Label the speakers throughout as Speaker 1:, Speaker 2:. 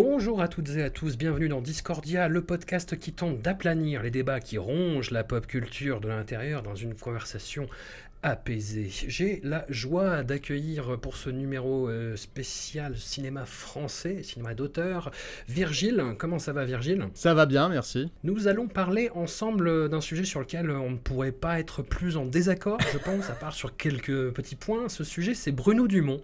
Speaker 1: Bonjour à toutes et à tous, bienvenue dans Discordia, le podcast qui tente d'aplanir les débats qui rongent la pop culture de l'intérieur dans une conversation apaisée. J'ai la joie d'accueillir pour ce numéro euh, spécial cinéma français, cinéma d'auteur, Virgile. Comment ça va Virgile?
Speaker 2: Ça va bien, merci.
Speaker 1: Nous allons parler ensemble d'un sujet sur lequel on ne pourrait pas être plus en désaccord, je pense, à part sur quelques petits points. Ce sujet, c'est Bruno Dumont,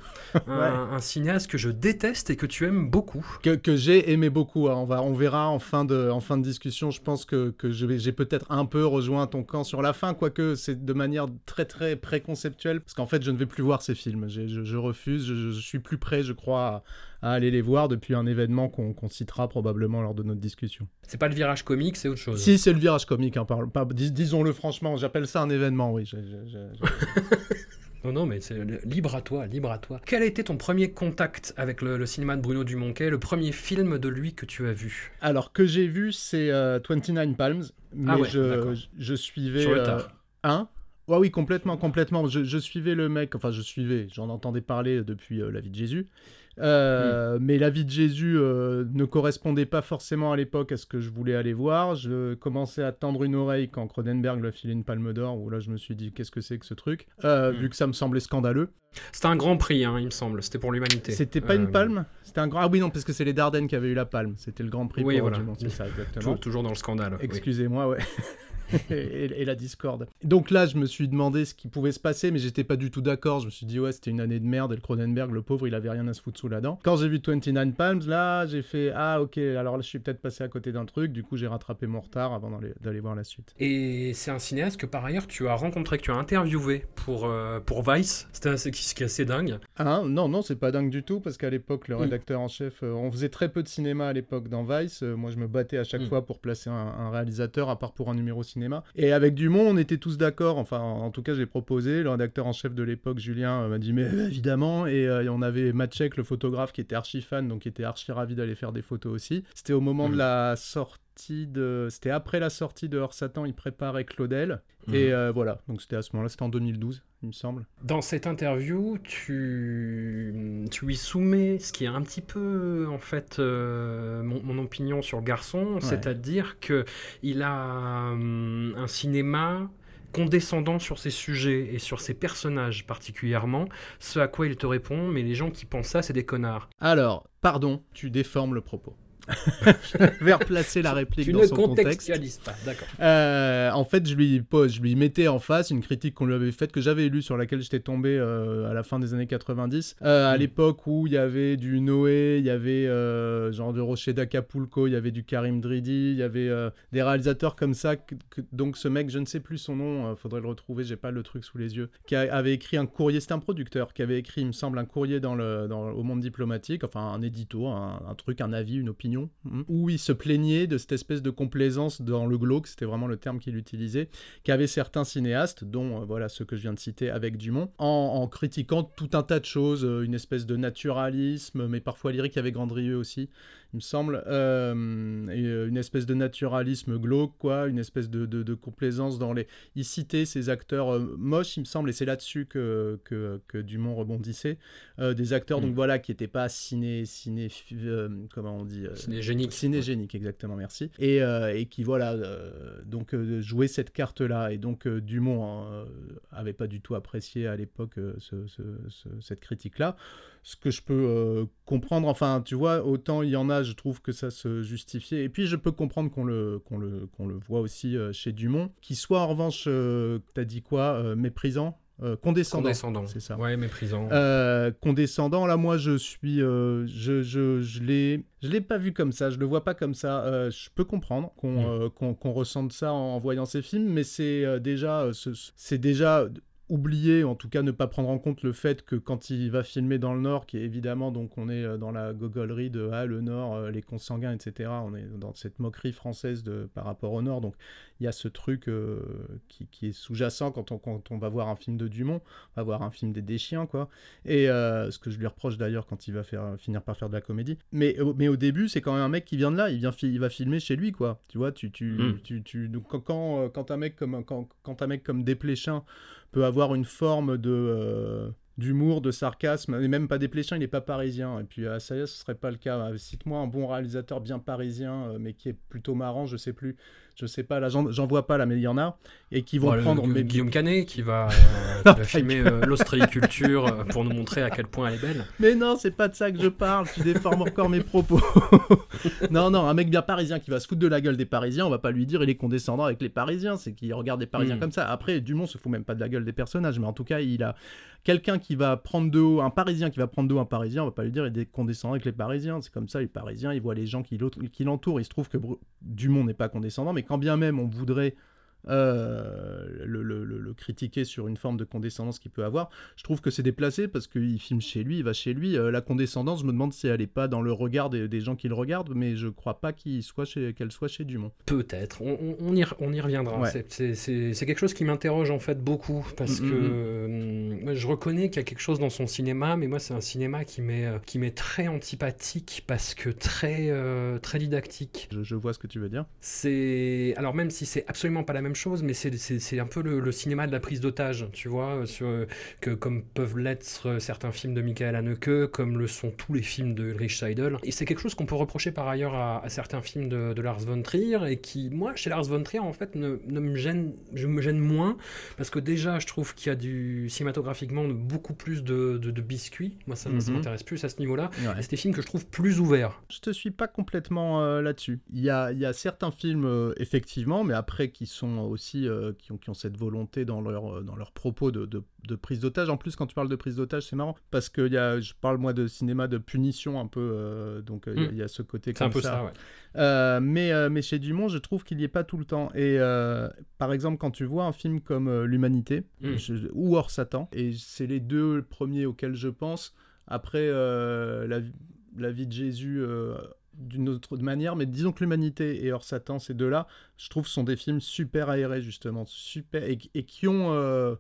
Speaker 1: un, un cinéaste que je déteste et que tu aimes beaucoup.
Speaker 2: Que, que j'ai aimé beaucoup. hein. On, va, on verra en fin de, en fin de discussion. Je pense que, que j'ai peut-être un peu rejoint ton camp sur la fin, quoique c'est de manière très très préconceptuelle, parce qu'en fait je ne vais plus voir ces films. Je, je refuse, je, je suis plus prêt, je crois, à, à aller les voir depuis un événement qu'on citera probablement lors de notre discussion.
Speaker 1: C'est pas le virage comique, c'est autre chose.
Speaker 2: Si c'est le virage comique, hein, par- pas- dis- disons-le franchement, j'appelle ça un événement, oui.
Speaker 1: Non, non, mais c'est libre à toi, libre à toi. Quel a été ton premier contact avec le, le cinéma de Bruno est le premier film de lui que tu as vu?
Speaker 2: Alors, que j'ai vu, c'est euh, 29 Palms, mais
Speaker 1: Ah ouais,
Speaker 2: je, suivais...
Speaker 1: Sur le
Speaker 2: euh,
Speaker 1: tard.
Speaker 2: Ouais, oui, complètement, complètement. Je, je suivais le mec, enfin, je suivais, j'en entendais parler depuis euh, La vie de Jésus. Euh, Mais La vie de Jésus euh, ne correspondait pas forcément à l'époque à ce que je voulais aller voir. Je commençais à tendre une oreille quand Cronenberg lui a filé une palme d'or, où là, je me suis dit, qu'est-ce que c'est que ce truc? Euh,
Speaker 1: Mm.
Speaker 2: Vu que ça me semblait scandaleux.
Speaker 1: C'était un grand prix, hein, il me semble. C'était pour l'humanité.
Speaker 2: C'était pas une palme? C'était un grand. Ah oui, non, parce que c'est les Dardennes qui avaient eu la palme. C'était le grand prix
Speaker 1: Oui,
Speaker 2: pour
Speaker 1: voilà.
Speaker 2: C'est ça, exactement.
Speaker 1: Toujours, toujours dans le scandale. oui.
Speaker 2: Excusez-moi, ouais. et, et la discorde. Donc là, je me suis demandé ce qui pouvait se passer, mais j'étais pas du tout d'accord. Je me suis dit, ouais, c'était une année de merde, et le Cronenberg, le pauvre, il avait rien à se foutre sous la dent. Quand j'ai vu 29 Palms, là, j'ai fait, ah, ok, alors là, je suis peut-être passé à côté d'un truc, du coup, j'ai rattrapé mon retard avant d'aller- voir la suite.
Speaker 1: Et c'est un cinéaste que par ailleurs tu as rencontré, que tu as interviewé pour, euh, pour Vice. C'était assez- ce qui est assez dingue.
Speaker 2: Ah, non, non, c'est pas dingue du tout, parce qu'à l'époque, le
Speaker 1: Mm.
Speaker 2: rédacteur en chef, euh, on faisait très peu de cinéma à l'époque dans Vice. Euh, moi, je me battais à chaque
Speaker 1: Mm.
Speaker 2: fois pour placer un, un réalisateur, à part pour un numéro cinéma. Et avec Dumont, on était tous d'accord. Enfin, en tout cas, j'ai proposé. Le rédacteur en chef de l'époque, Julien, euh, m'a dit, mais euh, évidemment. Et, euh, et on avait Matchek, le photographe, qui était archi fan, donc qui était archi ravi d'aller faire des photos aussi. C'était au moment
Speaker 1: Mm.
Speaker 2: de la sortie de. C'était après la sortie de Hors Satan, il préparait Claudel. Et
Speaker 1: Mhm.
Speaker 2: euh, voilà, donc c'était à ce moment-là, c'était en 2012, il me semble.
Speaker 1: Dans cette interview, tu, tu lui soumets ce qui est un petit peu, en fait, euh, mon, mon opinion sur le garçon, c'est-à-dire que il a hum, un cinéma condescendant sur ses sujets et sur ses personnages particulièrement, ce à quoi il te répond, mais les gens qui pensent ça, c'est des connards.
Speaker 2: Alors, pardon, tu déformes le propos. je vais replacer la réplique
Speaker 1: Tu
Speaker 2: dans
Speaker 1: ne
Speaker 2: son contexte.
Speaker 1: contextualises pas, d'accord.
Speaker 2: Euh, en fait, je lui pose, je lui mettais en face une critique qu'on lui avait faite, que j'avais lue, sur laquelle j'étais tombé euh, à la fin des années 90, euh, à
Speaker 1: Mm.
Speaker 2: l'époque où il y avait du Noé, il y avait euh, genre de Rocher d'Acapulco, il y avait du Karim Dridi, il y avait des réalisateurs comme ça. que- que- donc ce mec, je ne sais plus son nom, faudrait le retrouver, j'ai pas le truc sous les yeux, qui a- avait écrit un courrier, c'était un producteur qui avait écrit, il me semble, un courrier dans le, dans, au monde diplomatique, enfin un édito, un, un truc, un avis, une opinion, mm, où il se plaignait de cette espèce de complaisance dans le glauque, c'était vraiment le terme qu'il utilisait, qu'avaient certains cinéastes, dont euh, voilà ceux que je viens de citer avec Dumont, en, en critiquant tout un tas de choses, euh, une espèce de naturalisme, mais parfois lyrique, avait Grandrieux aussi, il me semble, euh, euh, une espèce de naturalisme glauque, quoi, une espèce de, de- de complaisance dans les... Il citait ces acteurs euh, moches, il me semble, et c'est là-dessus que, que, que Dumont rebondissait, euh, des acteurs,
Speaker 1: Mm.
Speaker 2: donc voilà, qui n'étaient pas ciné... ciné comment on dit euh,
Speaker 1: Cinégénique.
Speaker 2: Exactement, merci. Et, et qui, voilà, donc jouait cette carte-là. Et donc Dumont euh, avait pas du tout apprécié à l'époque ce- ce- ce- cette critique-là. Ce que je peux euh, comprendre. Enfin, tu vois, autant il y en a, je trouve que ça se justifiait. Et puis, je peux comprendre qu'on le, qu'on le, qu'on le voit aussi euh, chez Dumont. Qui soit, en revanche, euh, t'as dit quoi Méprisant condescendant,
Speaker 1: condescendant.
Speaker 2: c'est ça.
Speaker 1: Ouais, méprisant.
Speaker 2: condescendant, là, moi, je suis, je, je, je l'ai, je l'ai pas vu comme ça, je le vois pas comme ça. je peux comprendre qu'on, mm. qu'on, ressente ça en, voyant ces films, mais c'est déjà, c'est déjà oublier, en tout cas ne pas prendre en compte le fait que quand il va filmer dans le Nord, qui est évidemment, donc on est euh, dans la gogolerie de ah, le Nord, euh, les consanguins, etc. On est dans cette moquerie française de, par rapport au Nord. Donc il y a ce truc euh, qui, qui, est sous-jacent quand on, quand on va voir un film de Dumont, on va voir un film des Deschiens, quoi. Et ce que je lui reproche d'ailleurs quand il va faire, finir par faire de la comédie. Mais, mais au début, c'est quand même un mec qui vient de là, il, vient il va filmer chez lui, quoi. Tu vois, tu, tu, mm. tu, tu, donc, quand, quand, un mec comme, quand, quand un mec comme Desplechin peut avoir une forme de euh, d'humour, de sarcasme, et même pas des pléchins, il n'est pas parisien. Et puis à Saya, ce serait pas le cas. Cite-moi un bon réalisateur bien parisien, euh, mais qui est plutôt marrant, je sais plus je sais pas, là j'en vois pas là, mais il y en a, et qui vont prendre.
Speaker 1: Le, Guillaume Canet qui va, euh, qui va filmer euh, l'ostréiculture pour nous montrer à quel point elle est belle.
Speaker 2: Mais non, c'est pas de ça que je parle, tu déformes encore mes propos. non, non, un mec bien parisien qui va se foutre de la gueule des Parisiens, on va pas lui dire il est condescendant avec les Parisiens, c'est qu'il regarde des Parisiens hmm. comme ça. Après, Dumont se fout même pas de la gueule des personnages, mais en tout cas, il a quelqu'un qui va prendre de haut, un Parisien qui va prendre de haut un Parisien, on va pas lui dire il est condescendant avec les Parisiens. C'est comme ça, les Parisiens, ils voient les gens qui l'entourent. Il se trouve que Dumont n'est pas condescendant, mais quand bien même on voudrait euh, le, critiquer sur une forme de condescendance qu'il peut avoir. Je trouve que c'est déplacé parce qu'il filme chez lui, il va chez lui. Euh, la condescendance, je me demande si elle n'est pas dans le regard des, gens qui le regardent, mais je crois pas qu'elle soit, chez, soit chez Dumont.
Speaker 1: Peut-être, on, on, y, on y reviendra. C'est quelque chose qui m'interroge en fait beaucoup parce mm, que mm, mm. je reconnais qu'il y a quelque chose dans son cinéma, mais moi c'est un cinéma qui m'est qui très antipathique parce que très, euh, très didactique.
Speaker 2: Je, je vois ce que tu veux dire.
Speaker 1: C'est alors même si c'est absolument pas la même chose, mais c'est un peu le, cinéma de la prise d'otage, tu vois, sur, que, comme peuvent l'être certains films de Michael Haneke, comme le sont tous les films de Ulrich Seidel. Et c'est quelque chose qu'on peut reprocher par ailleurs à, certains films de, Lars von Trier, et qui, moi, chez Lars von Trier, en fait, ne, me gêne, je me gêne moins, parce que déjà, je trouve qu'il y a du cinématographiquement beaucoup plus de, de, biscuits. Moi, ça, mhm. m'intéresse plus à ce niveau-là. c'est des films que je trouve plus ouverts.
Speaker 2: Je te suis pas complètement euh, là-dessus. Il y a, y a, certains films, euh, effectivement, mais après qui sont aussi euh, qui, ont, qui, ont, cette volonté dans leur, euh, dans leur propos de, de, prise d'otage. En plus, quand tu parles de prise d'otage, c'est marrant parce que y a, je parle moi de cinéma de punition un peu, euh, donc il y, a hmm. ce côté comme
Speaker 1: un peu
Speaker 2: ça.
Speaker 1: ça
Speaker 2: mais, mais chez Dumont, je trouve qu'il n'y est pas tout le temps. Et par exemple, quand tu vois un film comme L'Humanité hmm. ou Hors Satan, et c'est les deux premiers auxquels je pense, après la, la vie de Jésus d'une autre manière, mais disons que l'humanité et Hors Satan, ces deux-là, je trouve, sont des films super aérés, justement, super, et, qui ont euh,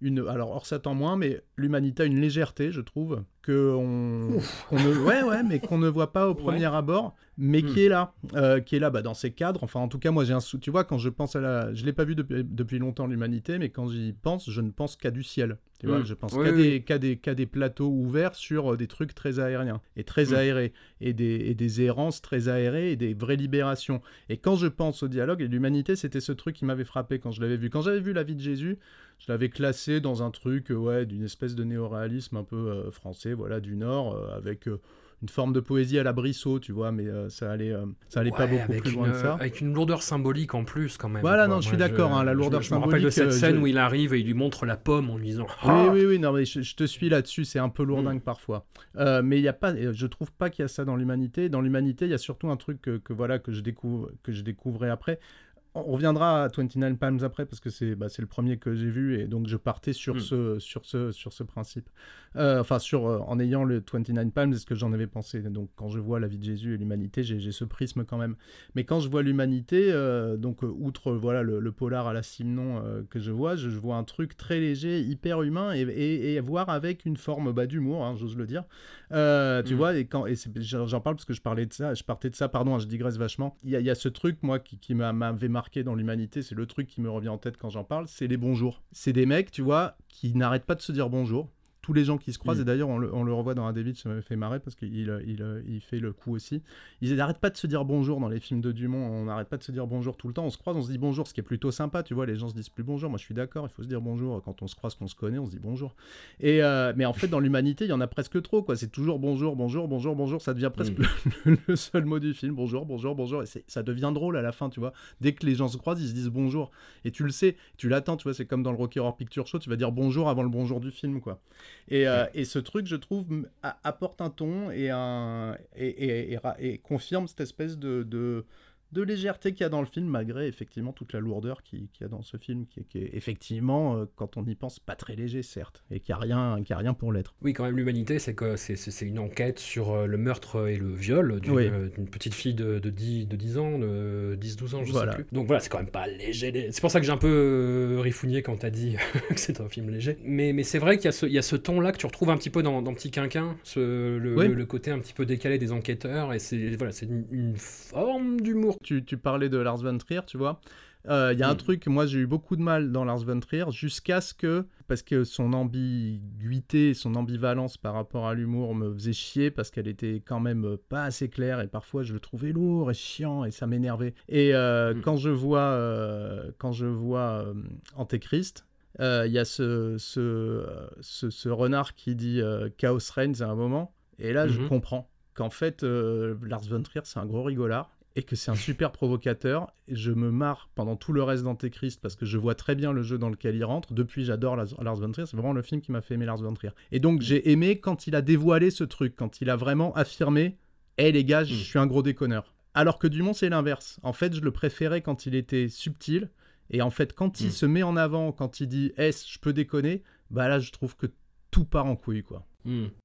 Speaker 2: une... Alors, Hors Satan moins, mais l'humanité a une légèreté, je trouve, que on, ne, ouais, ouais, mais qu'on ne voit pas au premier abord, mais qui hmm. est là, euh, qui est là bah, dans ces cadres. Enfin, en tout cas, moi, j'ai un sou... Tu vois, quand je pense à la... Je l'ai pas vu depuis, depuis longtemps, l'humanité, mais quand j'y pense, je ne pense qu'à du ciel. Tu vois, mm. je pense qu'à des, des, des, plateaux ouverts sur euh, des trucs très aériens et très mm. aérés, et des, et des errances très aérées et des vraies libérations. Et quand je pense au dialogue et l'humanité, c'était ce truc qui m'avait frappé quand je l'avais vu. Quand j'avais vu la vie de Jésus, je l'avais classé dans un truc, euh, ouais, d'une espèce de néoréalisme un peu euh, français, voilà, du Nord, avec une forme de poésie à la Brissot, tu vois, mais euh, ça allait, euh, ça allait pas beaucoup plus loin que ça.
Speaker 1: Avec une lourdeur symbolique en plus, quand même.
Speaker 2: Voilà, non, je suis d'accord, hein, la lourdeur symbolique. Je me rappelle de
Speaker 1: cette
Speaker 2: euh,
Speaker 1: scène où il arrive et il lui montre la pomme en lui disant.
Speaker 2: Oui, ah oui, oui, non, mais je, te suis là-dessus, c'est un peu lourdingue mm. parfois. mais il y a pas, je trouve pas qu'il y a ça dans l'humanité. Dans l'humanité, il y a surtout un truc que, que, voilà que je découvre, que je découvrais après on reviendra à 29 Palms après parce que c'est bah, le premier que j'ai vu et donc je partais sur, mm. ce, sur, ce, sur ce principe. Euh, enfin, sur, euh, en ayant le 29 Palms, ce que j'en avais pensé. Donc quand je vois la vie de Jésus et l'humanité, j'ai ce prisme quand même. Mais quand je vois l'humanité, euh, donc outre voilà le, polar à la Simon que je vois, je, vois un truc très léger, hyper humain et, et, voir avec une forme bah, d'humour, hein, j'ose le dire. tu mm. vois, et, quand, et j'en parle parce que je parlais de ça, je partais de ça, pardon, hein, je digresse vachement. Il y, y, a ce truc, moi, qui, qui m'avait marqué marqué dans l'humanité, c'est le truc qui me revient en tête quand j'en parle, c'est les bonjours. C'est des mecs, tu vois, qui n'arrêtent pas de se dire bonjour tous les gens qui se croisent,
Speaker 1: Mm.
Speaker 2: et d'ailleurs on le, on le revoit dans un David, ça m'avait fait marrer parce qu'il il, il, il fait le coup aussi. Ils n'arrêtent pas de se dire bonjour dans les films de Dumont, on n'arrête pas de se dire bonjour tout le temps, on se croise, on se dit bonjour, ce qui est plutôt sympa, tu vois, les gens se disent plus bonjour, moi je suis d'accord, il faut se dire bonjour, quand on se croise, qu'on se connaît, on se dit bonjour. Et euh, mais en fait dans l'humanité, il y en a presque trop, quoi, c'est toujours bonjour, bonjour, bonjour, bonjour, ça devient presque le, le seul mot du film, bonjour, bonjour, bonjour, et ça devient drôle à la fin, tu vois, dès que les gens se croisent, ils se disent bonjour, et tu le sais, tu l'attends, tu vois, c'est comme dans le Rocky Horror Picture Show, tu vas dire bonjour avant le bonjour du film, quoi. Et, euh, et ce truc, je trouve, apporte un ton et, un, et, et- et ra- et confirme cette espèce de, de, de légèreté qu'il y a dans le film, malgré effectivement toute la lourdeur qu'il y a dans ce film, qui est, qui est effectivement, euh, quand on y pense, pas très léger, certes, et qui a rien, qui a rien pour l'être.
Speaker 1: Oui, quand même, l'humanité, c'est que une enquête sur euh, le meurtre et le viol d'une
Speaker 2: Oui.
Speaker 1: euh, petite fille de, de 10, de 10 ans, de 10-12 ans, je
Speaker 2: Voilà.
Speaker 1: sais plus. Donc voilà, c'est quand même pas léger. lé- C'est pour ça que j'ai un peu rifouillé quand t'as dit que c'est un film léger. Mais, mais c'est vrai qu'il y, a ce- il y a ce ton-là que tu retrouves un petit peu dans, dans Petit Quinquin, ce, le,
Speaker 2: Oui.
Speaker 1: le- le côté un petit peu décalé des enquêteurs, et c'est voilà, une, une forme d'humour.
Speaker 2: Tu, tu parlais de Lars von Trier, tu vois. Euh, Il y a un
Speaker 1: Mm.
Speaker 2: truc, moi j'ai eu beaucoup de mal dans Lars von Trier jusqu'à ce que, parce que son ambiguïté, son ambivalence par rapport à l'humour me faisait chier parce qu'elle était quand même pas assez claire et parfois je le trouvais lourd et chiant et ça m'énervait. Et euh,
Speaker 1: Mm.
Speaker 2: quand je vois, euh, quand je vois Antéchrist, il y a ce, ce, ce, ce renard qui dit Chaos Reigns à un moment et là je
Speaker 1: Mhm.
Speaker 2: comprends qu'en fait Lars von Trier c'est un gros rigolard et que c'est un super provocateur. Et je me marre pendant tout le reste d'Antéchrist parce que je vois très bien le jeu dans lequel il rentre. Depuis, j'adore Lars von Trier. C'est vraiment le film qui m'a fait aimer Lars von Trier. Et donc, j'ai aimé quand il a dévoilé ce truc, quand il a vraiment affirmé Hé les gars, je
Speaker 1: Mm.
Speaker 2: suis un gros déconneur. Alors que Dumont, c'est l'inverse. En fait, je le préférais quand il était subtil. Et en fait, quand il
Speaker 1: Mm.
Speaker 2: se met en avant, quand il dit Est-ce je peux déconner Bah là, je trouve que tout part en couille, quoi.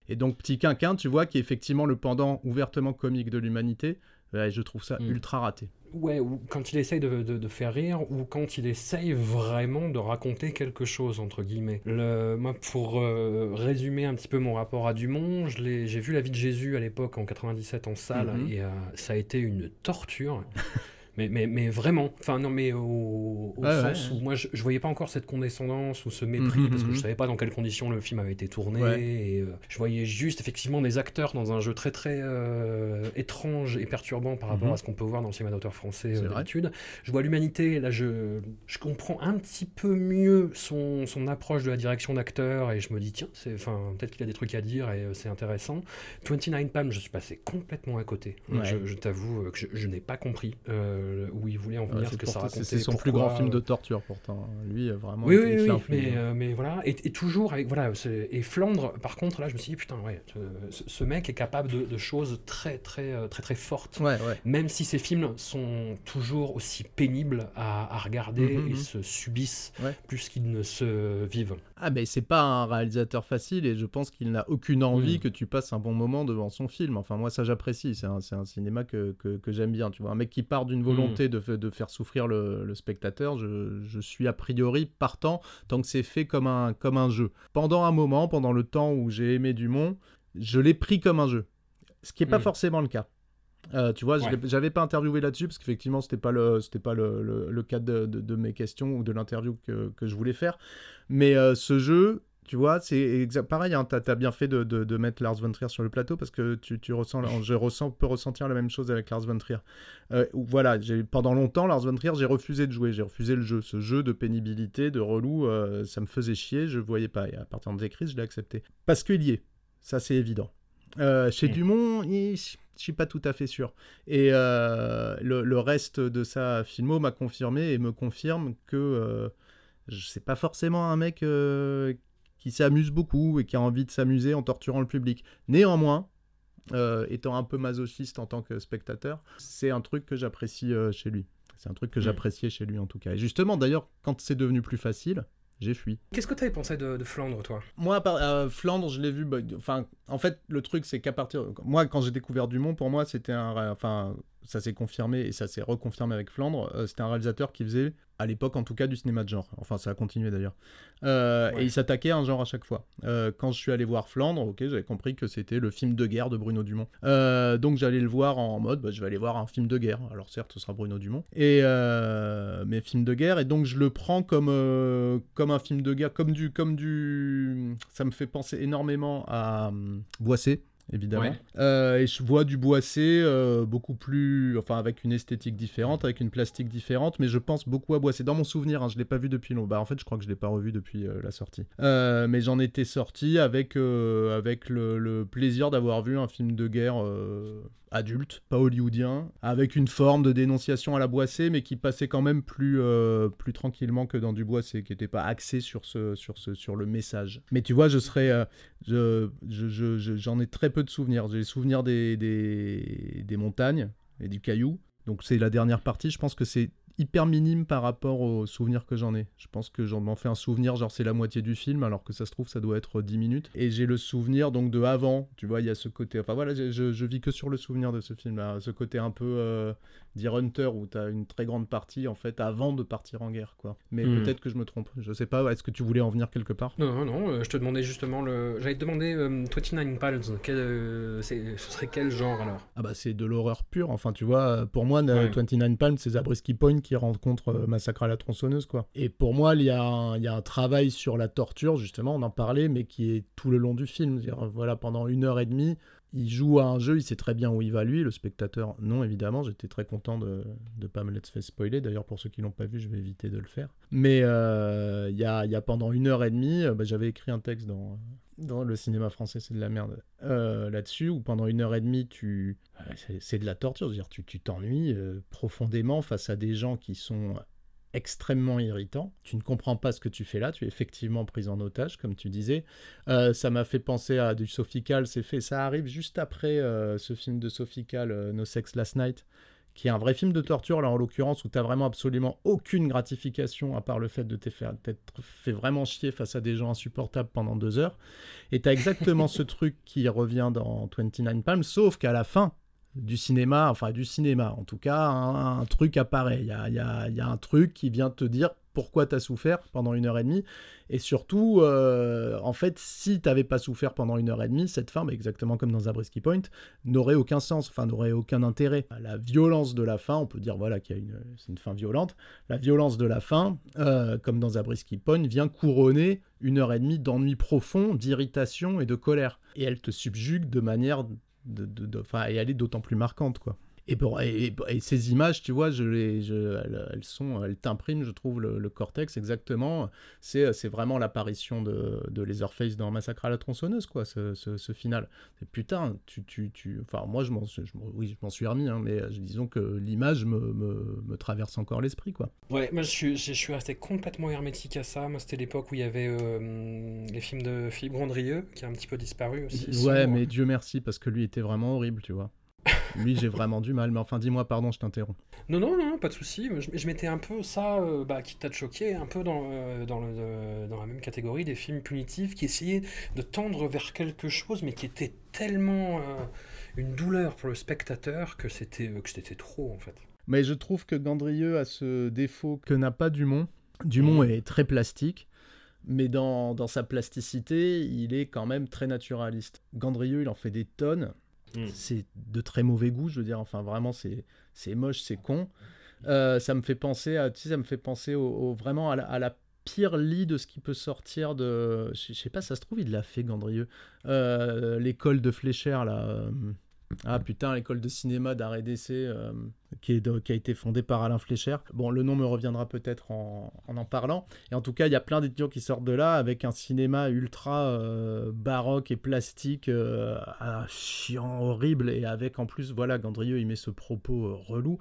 Speaker 2: Et donc, Petit Quinquin, tu vois, qui est effectivement le pendant ouvertement comique de l'humanité, ouais, je trouve ça
Speaker 1: Mm.
Speaker 2: ultra raté.
Speaker 1: Ouais, ou quand il essaye de, de- de faire rire, ou quand il essaye vraiment de raconter quelque chose, entre guillemets. Le, moi, pour euh, résumer un petit peu mon rapport à Dumont, je l'ai- j'ai vu La vie de Jésus à l'époque, en 97, en salle,
Speaker 2: Mhm.
Speaker 1: et euh, ça a été une torture. Mais, mais, mais vraiment, enfin non mais au, sens
Speaker 2: ouais.
Speaker 1: où moi je, je voyais pas encore cette condescendance ou ce mépris
Speaker 2: Mhm,
Speaker 1: parce que je
Speaker 2: mhm.
Speaker 1: savais pas dans quelles conditions le film avait été tourné
Speaker 2: Ouais.
Speaker 1: et euh, je voyais juste effectivement des acteurs dans un jeu très très euh, étrange et perturbant par rapport
Speaker 2: Mhm.
Speaker 1: à ce qu'on peut voir dans le cinéma d'auteur français euh, d'habitude. Je vois l'humanité, là je, je comprends un petit peu mieux son, son approche de la direction d'acteur et je me dis tiens, enfin, peut-être qu'il a des trucs à dire et euh, c'est intéressant. 29 Palms, je suis passé complètement à côté.
Speaker 2: Ouais.
Speaker 1: Je, je t'avoue que je, je n'ai pas compris euh, où il voulait en venir,
Speaker 2: Ouais,
Speaker 1: ce
Speaker 2: c'est
Speaker 1: que ça
Speaker 2: c'est-
Speaker 1: racontait.
Speaker 2: c'est son plus grand film de
Speaker 1: euh,
Speaker 2: torture pourtant. Lui, euh, vraiment.
Speaker 1: oui, oui, oui, mais, euh, mais voilà, et, et toujours avec, voilà, et Flandre, par contre, là, je me suis dit, putain, ouais, euh, ce, ce mec est capable de, de choses très, très, euh, très, très fortes.
Speaker 2: Ouais, ouais.
Speaker 1: Même si ces films sont toujours aussi pénibles à, à regarder
Speaker 2: Mhm,
Speaker 1: et
Speaker 2: mhm.
Speaker 1: se subissent plus qu'ils ne se vivent.
Speaker 2: Ah, mais c'est pas un réalisateur facile et je pense qu'il n'a aucune envie
Speaker 1: Mm.
Speaker 2: que tu passes un bon moment devant son film. Enfin, moi, ça, j'apprécie. C'est un, cinéma que, que, que j'aime bien. Tu vois, un mec qui part d'une volonté de, de faire souffrir le, le spectateur, je, je suis a priori partant tant que c'est fait comme un, comme un jeu. Pendant un moment, pendant le temps où j'ai aimé Dumont, je l'ai pris comme un jeu. Ce qui n'est pas
Speaker 1: Mm.
Speaker 2: forcément le cas. Euh, tu vois, je
Speaker 1: Ouais.
Speaker 2: j'avais pas interviewé là-dessus parce qu'effectivement, c'était pas le, c'était pas le, le, le cadre de, de- de mes questions ou de l'interview que, que je voulais faire. Mais euh, ce jeu, tu vois, c'est pareil. Hein, T'as as bien fait de, de, mettre Lars von Trier sur le plateau parce que tu, tu ressens, je ressens, peux ressentir la même chose avec Lars von Trier. Euh, voilà, pendant longtemps Lars von Trier, j'ai refusé de jouer, j'ai refusé le jeu, ce jeu de pénibilité, de relou, euh, ça me faisait chier, je voyais pas. Et à partir de Crise, je l'ai accepté parce qu'il y est. Ça, c'est évident. Chez
Speaker 1: Mm.
Speaker 2: Dumont, il- je suis pas tout à fait sûr. Et euh, le, le reste de sa filmo m'a confirmé et me confirme que euh, je sais pas forcément un mec euh, qui s'amuse beaucoup et qui a envie de s'amuser en torturant le public. Néanmoins, euh, étant un peu masochiste en tant que spectateur, c'est un truc que j'apprécie chez lui. C'est un truc que j'appréciais chez lui en tout cas. Et justement, d'ailleurs, quand c'est devenu plus facile, j'ai fui.
Speaker 1: Qu'est-ce que tu avais pensé de, de Flandre, toi?
Speaker 2: Moi, par- euh, Flandre, je l'ai vu. bah, Enfin, en fait, le truc, c'est qu'à partir. Moi, quand j'ai découvert Dumont, pour moi, c'était un. Enfin, ça s'est confirmé et ça s'est reconfirmé avec Flandre. C'était un réalisateur qui faisait à l'époque en tout cas du cinéma de genre. Enfin, ça a continué d'ailleurs. Euh, et il s'attaquait à un genre à chaque fois. Euh, quand je suis allé voir Flandre, ok, j'avais compris que c'était le film de guerre de Bruno Dumont. Euh, donc j'allais le voir en mode, bah, je vais aller voir un film de guerre. Alors certes, ce sera Bruno Dumont. Et mes films de guerre, et donc je le prends comme comme un film de guerre, comme du comme du. Ça me fait penser énormément à Boissé évidemment. Euh, et je vois du Boissé euh, beaucoup plus, enfin avec une esthétique différente, avec une plastique différente, mais je pense beaucoup à Boissé. Dans mon souvenir, hein, je l'ai pas vu depuis longtemps. Bah, en fait, je crois que je l'ai pas revu depuis euh, la sortie. mais j'en étais sorti avec avec le, le plaisir d'avoir vu un film de guerre adulte, pas hollywoodien, avec une forme de dénonciation à la Boissé, mais qui passait quand même plus, euh, plus tranquillement que dans du Boissé, qui n'était pas axé sur, ce, sur, ce, sur le message. Mais tu vois, je serais, euh, je, j'en ai très peu de souvenirs. J'ai les souvenirs des, des, des montagnes et du caillou. Donc c'est la dernière partie. Je pense que c'est hyper minime par rapport aux souvenirs que j'en ai. Je pense que j'en m'en fais un souvenir, genre c'est la moitié du film, alors que ça se trouve ça doit être 10 minutes. Et j'ai le souvenir donc de avant, tu vois, il y a ce côté. Enfin voilà, je, je, vis que sur le souvenir de ce film-là, ce côté un peu euh, Hunter où tu as une très grande partie en fait avant de partir en guerre, quoi. Mais hmm. peut-être que je me trompe, je sais pas, est-ce que tu voulais en venir quelque part?
Speaker 1: Non, non, non, euh, je te demandais justement le. J'allais te demander 29 euh, Pals, quel, euh, ce serait quel genre alors?
Speaker 2: Ah bah c'est de l'horreur pure, enfin tu vois, pour moi, 29 Palms c'est Zabriskie Point qui rencontre Massacre à la tronçonneuse, quoi. Et pour moi, il y, a un, y a travail sur la torture, justement, on en parlait, mais qui est tout le long du film. Voilà, pendant une heure et demie, il joue à un jeu, il sait très bien où il va lui, le spectateur non évidemment, j'étais très content de ne pas me laisser spoiler, d'ailleurs pour ceux qui l'ont pas vu je vais éviter de le faire. Mais euh, il y, a, pendant une heure et demie, euh, bah, j'avais écrit un texte dans, dans le cinéma français c'est de la merde euh, là-dessus, où pendant une heure et demie tu... C'est de la torture, c'est-à-dire tu t'ennuies profondément face à des gens qui sont extrêmement irritant. Tu ne comprends pas ce que tu fais là, tu es effectivement pris en otage, comme tu disais. Euh, ça m'a fait penser à du Sophical, c'est fait, ça arrive juste après euh, ce film de Sophical, euh, No Sex Last Night, qui est un vrai film de torture, là en l'occurrence, où tu vraiment absolument aucune gratification, à part le fait de t'être fait vraiment chier face à des gens insupportables pendant deux heures. Et tu as exactement ce truc qui revient dans 29 Palms, sauf qu'à la fin, du cinéma, enfin du cinéma en tout cas, un, truc apparaît. Il y a, y, a, y a, un truc qui vient te dire pourquoi tu as souffert pendant une heure et demie. Et surtout, euh, en fait, si tu n'avais pas souffert pendant une heure et demie, cette fin, exactement comme dans Zabriskie Point, n'aurait aucun sens, enfin n'aurait aucun intérêt. La violence de la fin, on peut dire voilà qu'il y a une, c'est une fin violente. La violence de la fin, euh, comme dans Zabriskie Point, vient couronner une heure et demie d'ennui profond, d'irritation et de colère. Et elle te subjugue de manière de, et elle est d'autant plus marquante, quoi. Et, et, ces images, tu vois, je les, je, elles, sont, elles t'impriment, je trouve, le, cortex exactement. C'est, c'est vraiment l'apparition de, de Leatherface dans Massacre à la tronçonneuse, quoi, ce, ce, final. Et putain, tu, tu, tu, enfin, moi, je m'en, oui, je m'en suis remis, hein, mais disons que l'image me, me, me, traverse encore l'esprit, quoi.
Speaker 1: Ouais, moi, je suis, je suis resté complètement hermétique à ça. Moi, c'était l'époque où il y avait euh, les films de Philippe Grandrieux, qui a un petit peu disparu aussi.
Speaker 2: Ouais, mais Dieu merci, parce que lui était vraiment horrible, tu vois. Lui, j'ai vraiment du mal. Mais enfin, dis-moi, pardon, je t'interromps.
Speaker 1: Non, non, non, pas de souci. Je, je, mettais un peu ça, euh, bah, qui t'a choqué, un peu dans, euh, dans, le, dans, la même catégorie des films punitifs qui essayaient de tendre vers quelque chose, mais qui était tellement euh, une douleur pour le spectateur que c'était que c'était trop, en fait.
Speaker 2: Mais je trouve que Gandrieux a ce défaut que n'a pas Dumont. Dumont mmh. est très plastique mais dans, dans, sa plasticité, il est quand même très naturaliste. Gandrieux, il en fait des tonnes, Mm. C'est de très mauvais goût, je veux dire. Enfin, vraiment, c'est moche, c'est con. Euh, ça me fait penser à, ça me fait penser au, vraiment à la, pire lit de ce qui peut sortir de. Je sais pas, ça se trouve, il l'a fait, Gandrieux. Euh, l'école de Fléchère, là. Euh, ah putain, l'école de cinéma d'arrêt d'essai qui, a été fondée par Alain Flécher. Bon, le nom me reviendra peut-être en, en, parlant. Et en tout cas, il y a plein d'étudiants qui sortent de là avec un cinéma ultra euh, baroque et plastique, euh, chiant, horrible, et avec en plus, voilà, Gandrieux, il met ce propos euh, relou.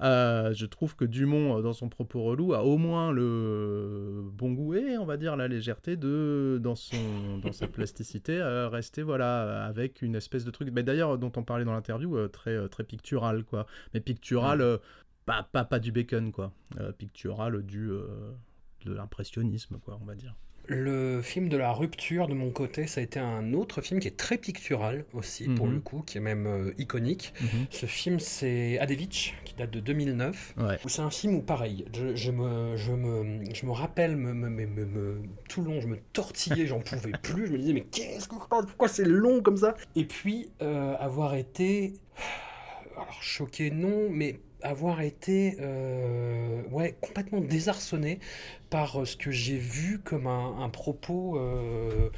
Speaker 2: je trouve que Dumont, dans son propos relou, a au moins le bon goût et, on va dire, la légèreté de, dans, son, dans sa plasticité, rester, voilà, avec une espèce de truc, mais d'ailleurs, dont on parlait dans l'interview, très, très pictural, quoi. Mais pictural pictural, euh, pas, pas, pas, du bacon, quoi. Euh, pictural du, euh, de l'impressionnisme, quoi, on va dire.
Speaker 1: Le film de la rupture de mon côté, ça a été un autre film qui est très pictural aussi, pour
Speaker 2: Mhm.
Speaker 1: le coup, qui est même euh, iconique.
Speaker 2: Mhm.
Speaker 1: Ce film, c'est Adevich, qui date de 2009.
Speaker 2: Ouais.
Speaker 1: C'est un film où, pareil, je, je me, je, me, je me rappelle me, me- me- me- me- tout le long, je me tortillais, j'en pouvais plus. Je me disais, mais qu'est-ce que je parle? Pourquoi c'est long comme ça? Et puis, euh, avoir été. Alors, choqué, non, mais avoir été euh, complètement désarçonné par euh, ce que j'ai vu comme un, un propos euh,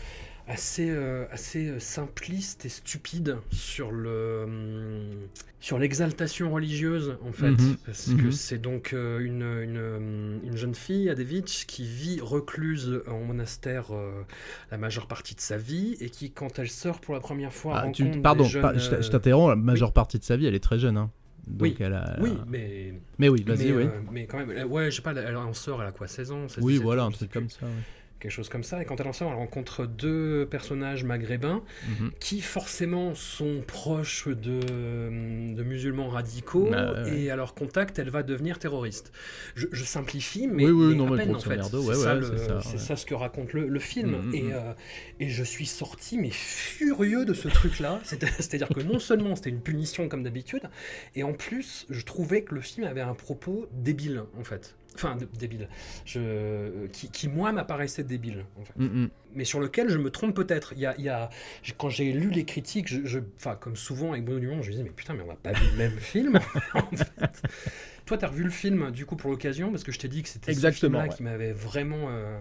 Speaker 1: assez, euh, assez euh, simpliste et stupide sur le hum, sur l'exaltation religieuse en fait
Speaker 2: Mhm,
Speaker 1: parce
Speaker 2: mhm.
Speaker 1: que c'est donc euh, une, une, hum, une jeune fille Adevich qui vit recluse en monastère euh, la majeure partie de sa vie et qui quand elle sort pour la première fois
Speaker 2: Ah, tu-
Speaker 1: rencontre
Speaker 2: pardon,
Speaker 1: des jeunes,
Speaker 2: pas- je t'interromps, la majeure partie de sa vie, elle est très jeune. Hein. Donc
Speaker 1: Oui,
Speaker 2: elle a,
Speaker 1: oui mais
Speaker 2: Mais oui, vas-y, oui.
Speaker 1: euh, mais quand même, ouais, je sais pas, elle, en sort, elle a quoi, 16 ans 16,
Speaker 2: oui,
Speaker 1: 17
Speaker 2: voilà, un truc comme ça. ouais.
Speaker 1: Quelque chose comme ça. Et quand elle en sort, elle rencontre deux personnages maghrébins
Speaker 2: Mhm.
Speaker 1: qui forcément sont proches de, de musulmans radicaux.
Speaker 2: Bah, ouais, ouais.
Speaker 1: Et à leur contact, elle va devenir terroriste. Je, je simplifie, mais,
Speaker 2: Oui, oui,
Speaker 1: mais
Speaker 2: non,
Speaker 1: à peine, en fait. C'est
Speaker 2: ouais,
Speaker 1: ça, ce que raconte le, le film.
Speaker 2: Mhm,
Speaker 1: et,
Speaker 2: mhm.
Speaker 1: euh, et je suis sorti, mais furieux de ce truc-là. C'est- C'est-à-dire que non seulement c'était une punition comme d'habitude, et en plus, je trouvais que le film avait un propos débile, en fait. Enfin, débile. Je... Qui, qui, moi, m'apparaissait débile, en fait.
Speaker 2: Mm, mm.
Speaker 1: Mais sur lequel je me trompe peut-être. Il y a, il y a... j'ai- Quand j'ai lu les critiques, je, comme souvent avec Bruno Dumont, je me disais, mais putain, mais on n'a pas vu le même film, en fait. Toi, tu as revu le film, du coup, pour l'occasion, parce que je t'ai dit que c'était ce film-là
Speaker 2: ouais.
Speaker 1: qui m'avait vraiment euh,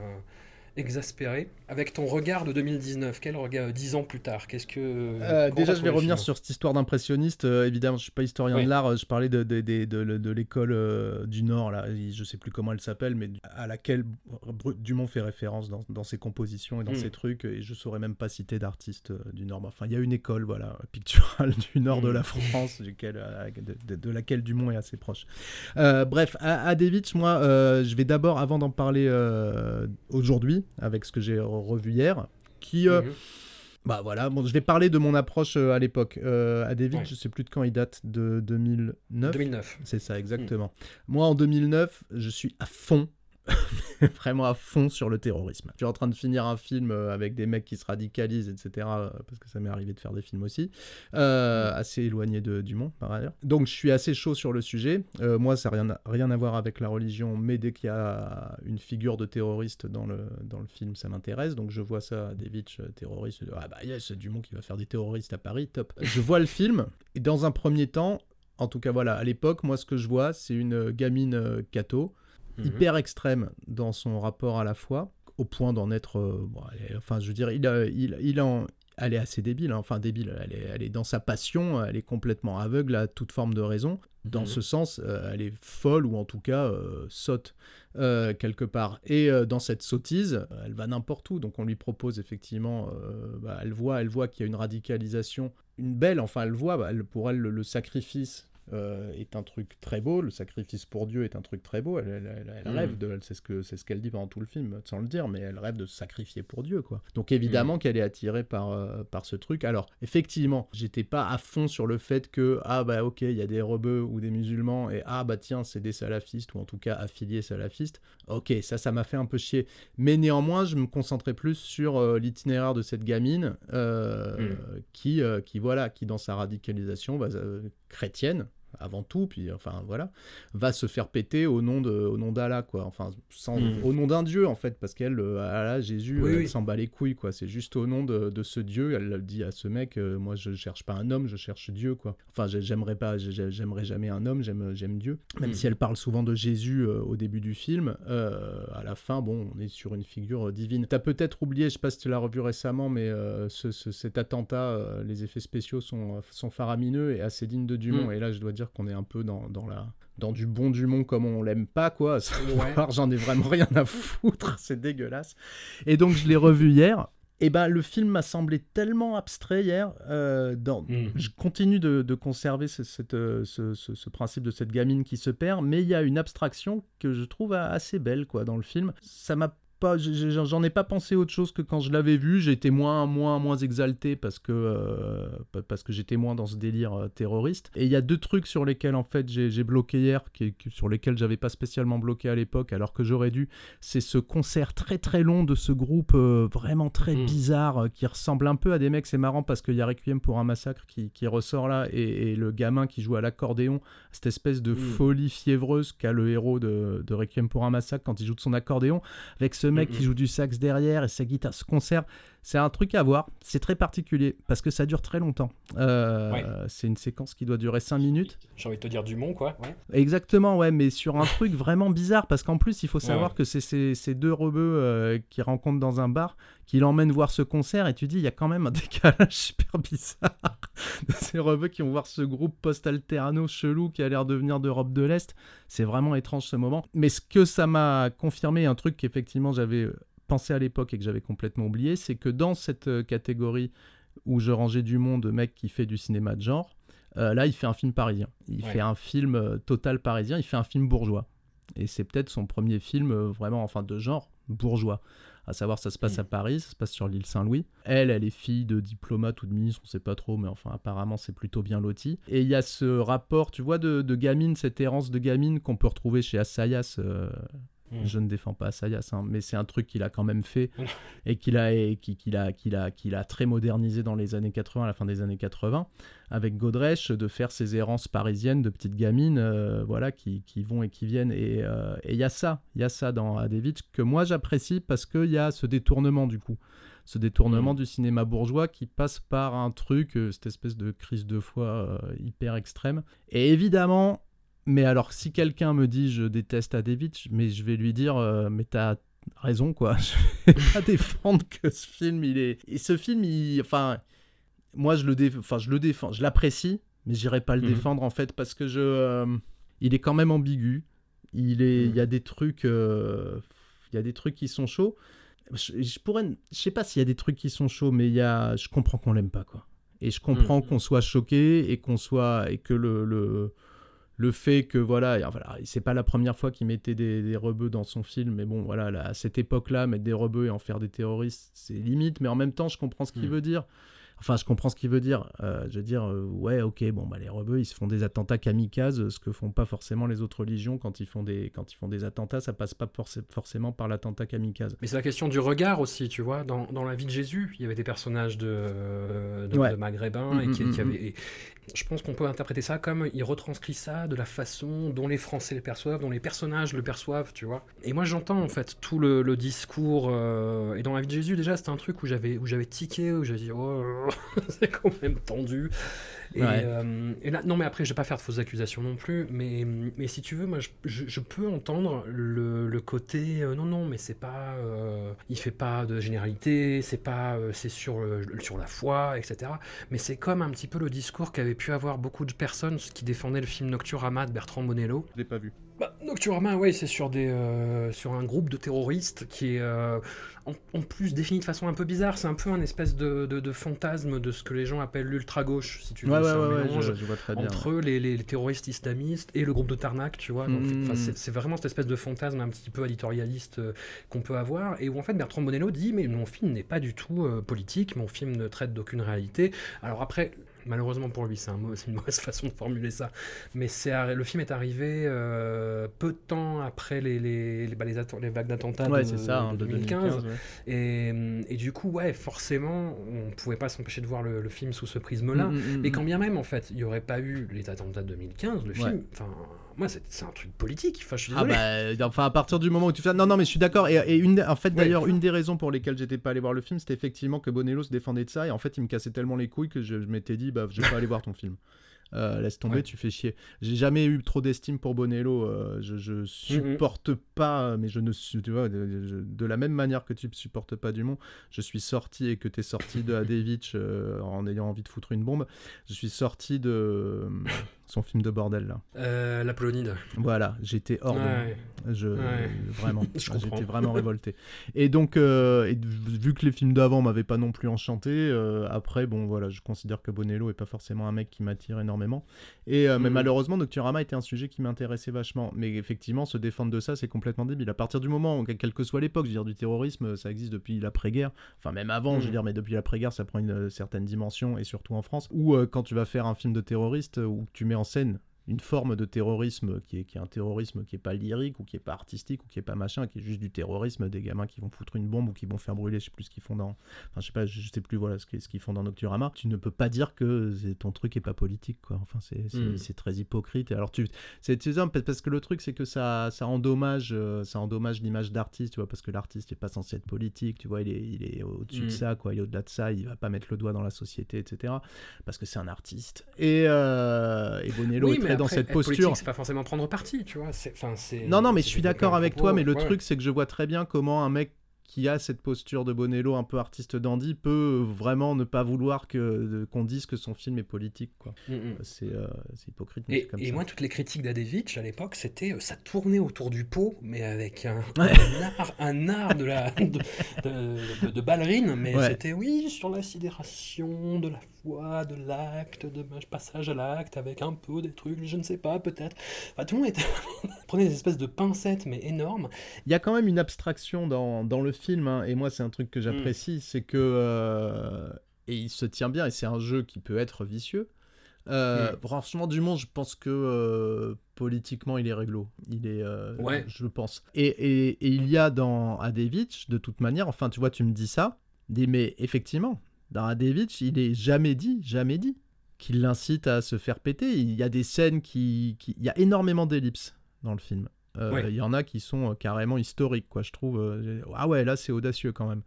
Speaker 1: exaspéré. Avec ton regard de 2019, quel regard, dix ans plus tard Qu'est-ce que...
Speaker 2: Euh, déjà, je vais revenir sur cette histoire d'impressionniste. Euh, évidemment, je suis pas historien
Speaker 1: Oui.
Speaker 2: de l'art. euh, Je parlais de, de, de, l'école euh, du Nord, là. Je sais plus comment elle s'appelle, mais à laquelle Dumont fait référence dans, dans ses compositions et dans
Speaker 1: Mm.
Speaker 2: ses trucs. Et je saurais même pas citer d'artistes euh, du Nord. Enfin, il y a une école, voilà, picturale du Nord de
Speaker 1: Mm.
Speaker 2: la France, duquel, euh, de, laquelle Dumont est assez proche. Euh, bref, à Adevich, moi, euh, je vais d'abord, avant d'en parler euh, aujourd'hui, avec ce que j'ai revu hier, qui. euh,
Speaker 1: Mhm.
Speaker 2: bah voilà, bon, je vais parler de mon approche euh, à l'époque. Euh, à David,
Speaker 1: Ouais.
Speaker 2: je sais plus de quand il date, de 2009.
Speaker 1: 2009.
Speaker 2: C'est ça, exactement. Moi, en 2009, je suis à fond, vraiment à fond sur le terrorisme. Je suis en train de finir un film euh, avec des mecs qui se radicalisent, etc. euh, Parce que ça m'est arrivé de faire des films aussi. Euh, assez éloigné de Dumont, par ailleurs. Donc, je suis assez chaud sur le sujet. Euh, moi, ça n'a rien, à- rien à voir avec la religion, mais dès qu'il y a une figure de terroriste dans le, dans le film, ça m'intéresse. Donc, je vois ça, David, euh, terroriste. Ah bah yes, Dumont qui va faire des terroristes à Paris, top. Je vois le film, et dans un premier temps, en tout cas, voilà, à l'époque, moi, ce que je vois, c'est une gamine euh, catho,
Speaker 1: Mhm.
Speaker 2: hyper extrême dans son rapport à la foi, au point d'en être. euh, bon, elle est- enfin, je veux dire, il, a- il, il en. Elle est assez débile, hein, enfin débile, elle est, elle est dans sa passion, elle est complètement aveugle à toute forme de raison. Dans
Speaker 1: Mhm.
Speaker 2: ce sens, euh, elle est folle ou en tout cas euh, saute euh, quelque part. Et dans cette sottise, elle va n'importe où. Donc on lui propose effectivement, bah, elle voit, elle voit qu'il y a une radicalisation, une belle, enfin elle voit, bah, elle- pour elle le, le sacrifice euh, est un truc très beau, le sacrifice pour Dieu est un truc très beau. Elle, elle- elle- elle
Speaker 1: Mhm.
Speaker 2: rêve de, c'est ce que c'est ce qu'elle dit pendant tout le film, sans le dire, mais elle rêve de se sacrifier pour Dieu, quoi. Donc évidemment qu'elle est attirée par euh, par ce truc. Alors effectivement, j'étais pas à fond sur le fait que ah bah ok, il y a des rebeux ou des musulmans et ah bah tiens c'est des salafistes ou en tout cas affiliés salafistes. Ok, ça ça m'a fait un peu chier. Mais néanmoins, je me concentrais plus sur euh, l'itinéraire de cette gamine euh, qui, qui, voilà, qui dans sa radicalisation euh, chrétienne avant tout, puis enfin voilà, va se faire péter au nom de, au nom d'Allah quoi, enfin sans,
Speaker 1: Mm.
Speaker 2: au nom d'un dieu en fait, parce qu'elle, euh, Allah, Jésus,
Speaker 1: Oui,
Speaker 2: euh, elle
Speaker 1: oui.
Speaker 2: s'en bat les couilles quoi, c'est juste au nom de, de ce dieu, elle le dit à ce mec, euh, moi je cherche pas un homme, je cherche Dieu quoi. Enfin j'ai- j'aimerais pas, j'ai- j'aimerais jamais un homme, j'aime, j'aime Dieu. Même
Speaker 1: Mm.
Speaker 2: si elle parle souvent de Jésus euh, au début du film, euh, à la fin bon, on est sur une figure divine. T'as peut-être oublié, je sais pas si tu l'as revu récemment, mais ce- ce- cet attentat, les effets spéciaux sont, sont faramineux et assez dignes de Dumont.
Speaker 1: Mm.
Speaker 2: Et là, je dois dire qu'on est un peu dans, dans la dans du bon Dumont comme on l'aime pas quoi.
Speaker 1: Ouais.
Speaker 2: J'en ai vraiment rien à foutre, c'est dégueulasse. Et donc je l'ai revu hier. Et ben le film m'a semblé tellement abstrait hier. euh, dans...
Speaker 1: Mhm.
Speaker 2: Je continue de, de conserver ce, cette, euh, ce, ce- ce principe de cette gamine qui se perd, mais il y a une abstraction que je trouve assez belle quoi dans le film. Ça m'a pas, j'en ai pas pensé autre chose que quand je l'avais vu. Été moins, moins, moins exalté parce que, euh, parce que j'étais moins dans ce délire euh, terroriste. Et il y a deux trucs sur lesquels en fait j'ai bloqué hier, qui, sur lesquels j'avais pas spécialement bloqué à l'époque, alors que j'aurais dû. C'est ce concert très très long de ce groupe euh, vraiment très hmm. bizarre qui ressemble un peu à des mecs. C'est marrant parce qu'il y a Requiem pour un massacre qui, qui ressort là et, le gamin qui joue à l'accordéon, cette espèce de hmm. folie fiévreuse qu'a le héros de, de Requiem pour un massacre quand il joue de son accordéon avec ce mec qui joue du sax derrière et sa guitare, ce concert, c'est un truc à voir. C'est très particulier parce que ça dure très longtemps. Euh, c'est une séquence qui doit durer 5 minutes.
Speaker 1: J'ai envie de te dire Dumont, quoi.
Speaker 2: Exactement, ouais, mais sur un truc vraiment bizarre parce qu'en plus, il faut savoir que c'est ces deux rebeux euh, qui rencontrent dans un bar qui l'emmènent voir ce concert et tu dis, il y a quand même un décalage super bizarre de ces rebeux qui vont voir ce groupe post-alterno chelou qui a l'air de venir d'Europe de l'Est. C'est vraiment étrange ce moment. Mais ce que ça m'a confirmé, un truc qu'effectivement j'avais euh, pensé à l'époque et que j'avais complètement oublié, c'est que dans cette euh, catégorie où je rangeais du monde de mec qui fait du cinéma de genre, euh, là il fait un film parisien. Il fait un film total parisien, il fait un film bourgeois. Et c'est peut-être son premier film vraiment, enfin de genre, bourgeois à savoir ça se passe mm. à Paris, ça se passe sur l'île Saint-Louis. Elle, elle est fille de diplomate ou de ministre, on sait pas trop, mais enfin apparemment c'est plutôt bien loti. Et il y a ce rapport, tu vois, de, gamine, cette errance de gamine qu'on peut retrouver chez Assayas. Euh, mm. Je ne défends pas Assayas, hein, mais c'est un truc qu'il a quand même fait et qu'il a, qu'il a, qu'il a, qu'il a très modernisé dans les années 80, à la fin des années 80 avec Godrèche de faire ces errances parisiennes de petites gamines euh, voilà, qui, qui, vont et qui viennent. Euh, et il y a ça, il y a ça dans Adevich que moi j'apprécie parce qu'il y a ce détournement du coup. Ce détournement mmh. du cinéma bourgeois qui passe par un truc, euh, cette espèce de crise de foi hyper extrême. Et évidemment, mais alors si quelqu'un me dit je déteste Adevich, mais je vais lui dire mais t'as raison quoi, je vais pas défendre que ce film il est... Et ce film il... Enfin moi, je le, enfin, je le défends, je l'apprécie, mais j'irai pas le mhm. défendre en fait parce que je, euh, il est quand même ambigu. Il est, il y a mhm. des trucs, euh, il y a des trucs qui sont chauds. Je, pourrais, je sais pas s'il y a des trucs qui sont chauds, mais il y a, je comprends qu'on l'aime pas quoi. Et je comprends mhm. qu'on soit choqué et qu'on soit et que le, le le fait que voilà, voilà c'est pas la première fois qu'il mettait des, des, rebeux dans son film, mais bon voilà, à cette époque-là, mettre des rebeux et en faire des terroristes, c'est limite, mais en même temps, je comprends ce qu'il veut dire. Enfin, je comprends ce qu'il veut dire. Euh, je veux dire, euh, ouais, ok, bon, bah, les rebeux, ils se font des attentats kamikazes, ce que font pas forcément les autres religions quand ils font des, quand ils font des attentats, ça passe pas forcément par l'attentat kamikaze.
Speaker 1: Mais c'est la question du regard aussi, tu vois. Dans, dans, la vie de Jésus, il y avait des personnages de, de, maghrébins et, qui, mm, mm, avaient, je pense qu'on peut interpréter ça comme il retranscrit ça de la façon dont les Français le perçoivent, dont les personnages le perçoivent, tu vois. Et moi j'entends en fait tout le, discours. Euh, et dans la vie de Jésus déjà c'était un truc où j'avais où j'avais tiqué, où j'avais dit oh c'est quand même tendu. Euh, et, là, non, mais après, je vais pas faire de fausses accusations non plus, mais, mais si tu veux, moi, je, peux entendre le, le côté euh, non, non, mais c'est pas, euh, il fait pas de généralité, c'est pas, c'est sur, sur la foi, etc. Mais c'est comme un petit peu le discours qu'avaient pu avoir beaucoup de personnes qui défendaient le film Nocturama de Bertrand Bonello.
Speaker 2: Je l'ai pas vu.
Speaker 1: Bah, Nocturama, ouais, c'est sur, des, sur un groupe de terroristes qui est en, plus défini de façon un peu bizarre. C'est un peu un espèce de, de, fantasme de ce que les gens appellent l'ultra-gauche, si tu veux. c'est un mélange entre les, les, terroristes islamistes et le groupe de Tarnac, tu vois. Mm. c'est vraiment cette espèce de fantasme un petit peu éditorialiste euh, qu'on peut avoir. Et où en fait Bertrand Bonello dit Mais mon film n'est pas du tout euh, politique, mon film ne traite d'aucune réalité. Alors après, Malheureusement pour lui, c'est un une mauvaise façon de formuler ça. Mais c'est le film est arrivé euh, peu de temps après les, les, les, bah, les, vagues d'attentats de, ça, 2015. Hein, et, et, du coup, ouais, forcément, on ne pouvait pas s'empêcher de voir le, film sous ce prisme-là. Mm, mm, mm, mais quand bien même, en fait, il n'y aurait pas eu les attentats de 2015, le film, enfin moi c'est un truc politique enfin je suis ah
Speaker 2: bah, enfin à partir du moment où tu fais non non mais je suis d'accord et, une en fait d'ailleurs une des raisons pour lesquelles j'étais pas allé voir le film c'était effectivement que Bonello se défendait de ça et en fait il me cassait tellement les couilles que je, m'étais dit bah je vais pas aller voir ton film euh, laisse tomber, tu fais chier. J'ai jamais eu trop d'estime pour Bonello. Euh, je, je, supporte pas, mais je ne tu vois, de, la même manière que tu supportes pas Dumont, je suis sorti et que tu es sorti de Adevich euh, en ayant envie de foutre une bombe. Je suis sorti de son film de bordel là.
Speaker 1: Euh, la Polonide.
Speaker 2: Voilà, j'étais hors de... Je...
Speaker 1: Ouais.
Speaker 2: Vraiment, j'étais vraiment révolté. Et donc, euh, et vu que les films d'avant m'avaient pas non plus enchanté, euh, après, bon voilà, je considère que Bonello est pas forcément un mec qui m'attire énormément. Et mais
Speaker 1: Mhm.
Speaker 2: malheureusement, Nocturama était un sujet qui m'intéressait vachement. Mais effectivement, se défendre de ça, c'est complètement débile. À partir du moment, où, quelle que soit l'époque, je veux dire, du terrorisme, ça existe depuis l'après-guerre. Enfin, même avant, je veux
Speaker 1: Mhm.
Speaker 2: dire, mais depuis l'après-guerre, ça prend une certaine dimension, et surtout en France, où quand tu vas faire un film de terroriste, où tu mets en scène une forme de terrorisme qui est, qui est un terrorisme qui est pas lyrique ou qui est pas artistique ou qui est pas machin, qui est juste du terrorisme, des gamins qui vont foutre une bombe ou qui vont faire brûler, je sais plus ce qu'ils font dans, enfin je sais pas, je sais plus voilà ce qu'ils font dans Nocturama. Tu ne peux pas dire que ton truc est pas politique quoi. Enfin c'est
Speaker 1: Mm.
Speaker 2: c'est très hypocrite. Et alors tu c'est parce que le truc c'est que ça ça endommage euh, ça endommage l'image d'artiste, tu vois, parce que l'artiste est pas censé être politique, tu vois, il est il est au-dessus de
Speaker 1: Mm.
Speaker 2: ça quoi, il est au-delà de ça, il va pas mettre le doigt dans la société, etc. Parce que c'est un artiste. Et euh, et Bonello
Speaker 1: Oui,
Speaker 2: est très dans
Speaker 1: après,
Speaker 2: cette posture.
Speaker 1: c'est pas forcément prendre parti, tu vois. enfin,
Speaker 2: Non, non, mais je suis d'accord avec toi, mais le
Speaker 1: ouais.
Speaker 2: truc, c'est que je vois très bien comment un mec qui a cette posture de Bonello un peu artiste dandy peut vraiment ne pas vouloir que qu'on dise que son film est politique, quoi.
Speaker 1: Mm, mm.
Speaker 2: C'est euh, c'est hypocrite, mais
Speaker 1: Et,
Speaker 2: c'est comme
Speaker 1: et
Speaker 2: ça.
Speaker 1: moi, toutes les critiques d'Adevich à l'époque, c'était euh, ça tournait autour du pot, mais avec un,
Speaker 2: Ouais.
Speaker 1: un art, un art de, la, de, de- de- de ballerine. Mais
Speaker 2: Ouais.
Speaker 1: c'était oui, sur la sidération de la foi, de l'acte, de passage à l'acte, avec un peu des trucs, je ne sais pas, peut-être. Enfin, tout le monde était... prenait des espèces de pincettes, mais énormes.
Speaker 2: Il y a quand même une abstraction dans, dans le film, hein, et moi, c'est un truc
Speaker 1: Mm.
Speaker 2: que j'apprécie, c'est que. euh, et il se tient bien, et c'est un jeu qui peut être vicieux. Euh,
Speaker 1: Mm.
Speaker 2: Franchement, Dumont, je pense que euh, politiquement, il est réglo. Il est, euh,
Speaker 1: Ouais.
Speaker 2: je pense. Et, et- et il y a dans Adevich, de toute manière, enfin, tu vois, tu me dis ça, dis, mais effectivement, dans Adevich, il est jamais dit, jamais dit qu'il l'incite à se faire péter. Il y a des scènes qui, qui- il y a énormément d'ellipses dans le film. Euh. Il y en a qui sont euh, carrément historiques, quoi. Je trouve. euh, ah ouais, là, c'est audacieux quand même.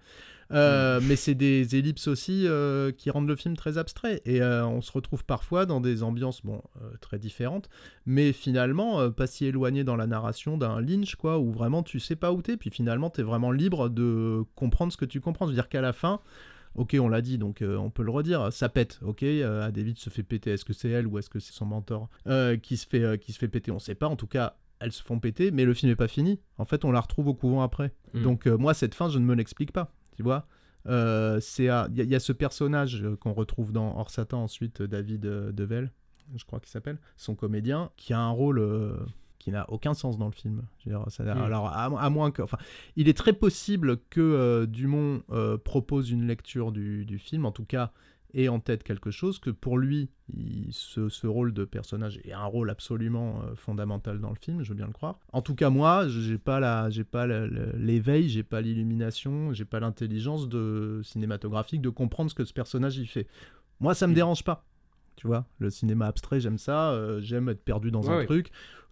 Speaker 2: Euh, Mais c'est des ellipses aussi euh, qui rendent le film très abstrait. Et euh, on se retrouve parfois dans des ambiances bon, très différentes, mais finalement pas si éloignées dans la narration d'un Lynch, quoi, où vraiment tu sais pas où t'es, puis finalement t'es vraiment libre de comprendre ce que tu comprends. Je veux dire qu'à la fin. Ok, on l'a dit, donc on peut le redire. Ça pète, ok. David se fait péter. Est-ce que c'est elle ou est-ce que c'est son mentor qui se fait qui se fait péter On sait pas. En tout cas, elles se font péter, mais le film est pas fini. En fait, on la retrouve au couvent après.
Speaker 1: Mm.
Speaker 2: Donc euh, moi, cette fin, je ne me l'explique pas. Tu vois Euh, Il y, a- il y a ce personnage euh, qu'on retrouve dans Hors Satan ensuite, David Devel, je crois qu'il s'appelle, son comédien, qui a un rôle euh, qui n'a aucun sens dans le film. Je veux dire, ça-
Speaker 1: Mm.
Speaker 2: Alors, à, à moins que. Enfin, il est très possible que Dumont propose une lecture du, du film, en tout cas, ait en tête quelque chose, que pour lui, il- ce, ce rôle de personnage est un rôle absolument euh, fondamental dans le film, je veux bien le croire. En tout cas, moi, j'ai pas la, j'ai pas l'éveil, j'ai pas l'illumination, j'ai pas l'intelligence de cinématographique de comprendre ce que ce personnage il fait. Moi, ça me
Speaker 1: Mm.
Speaker 2: dérange pas. Tu vois, le cinéma abstrait, j'aime ça, euh, j'aime être perdu dans
Speaker 1: Ouais,
Speaker 2: un
Speaker 1: ouais.
Speaker 2: truc.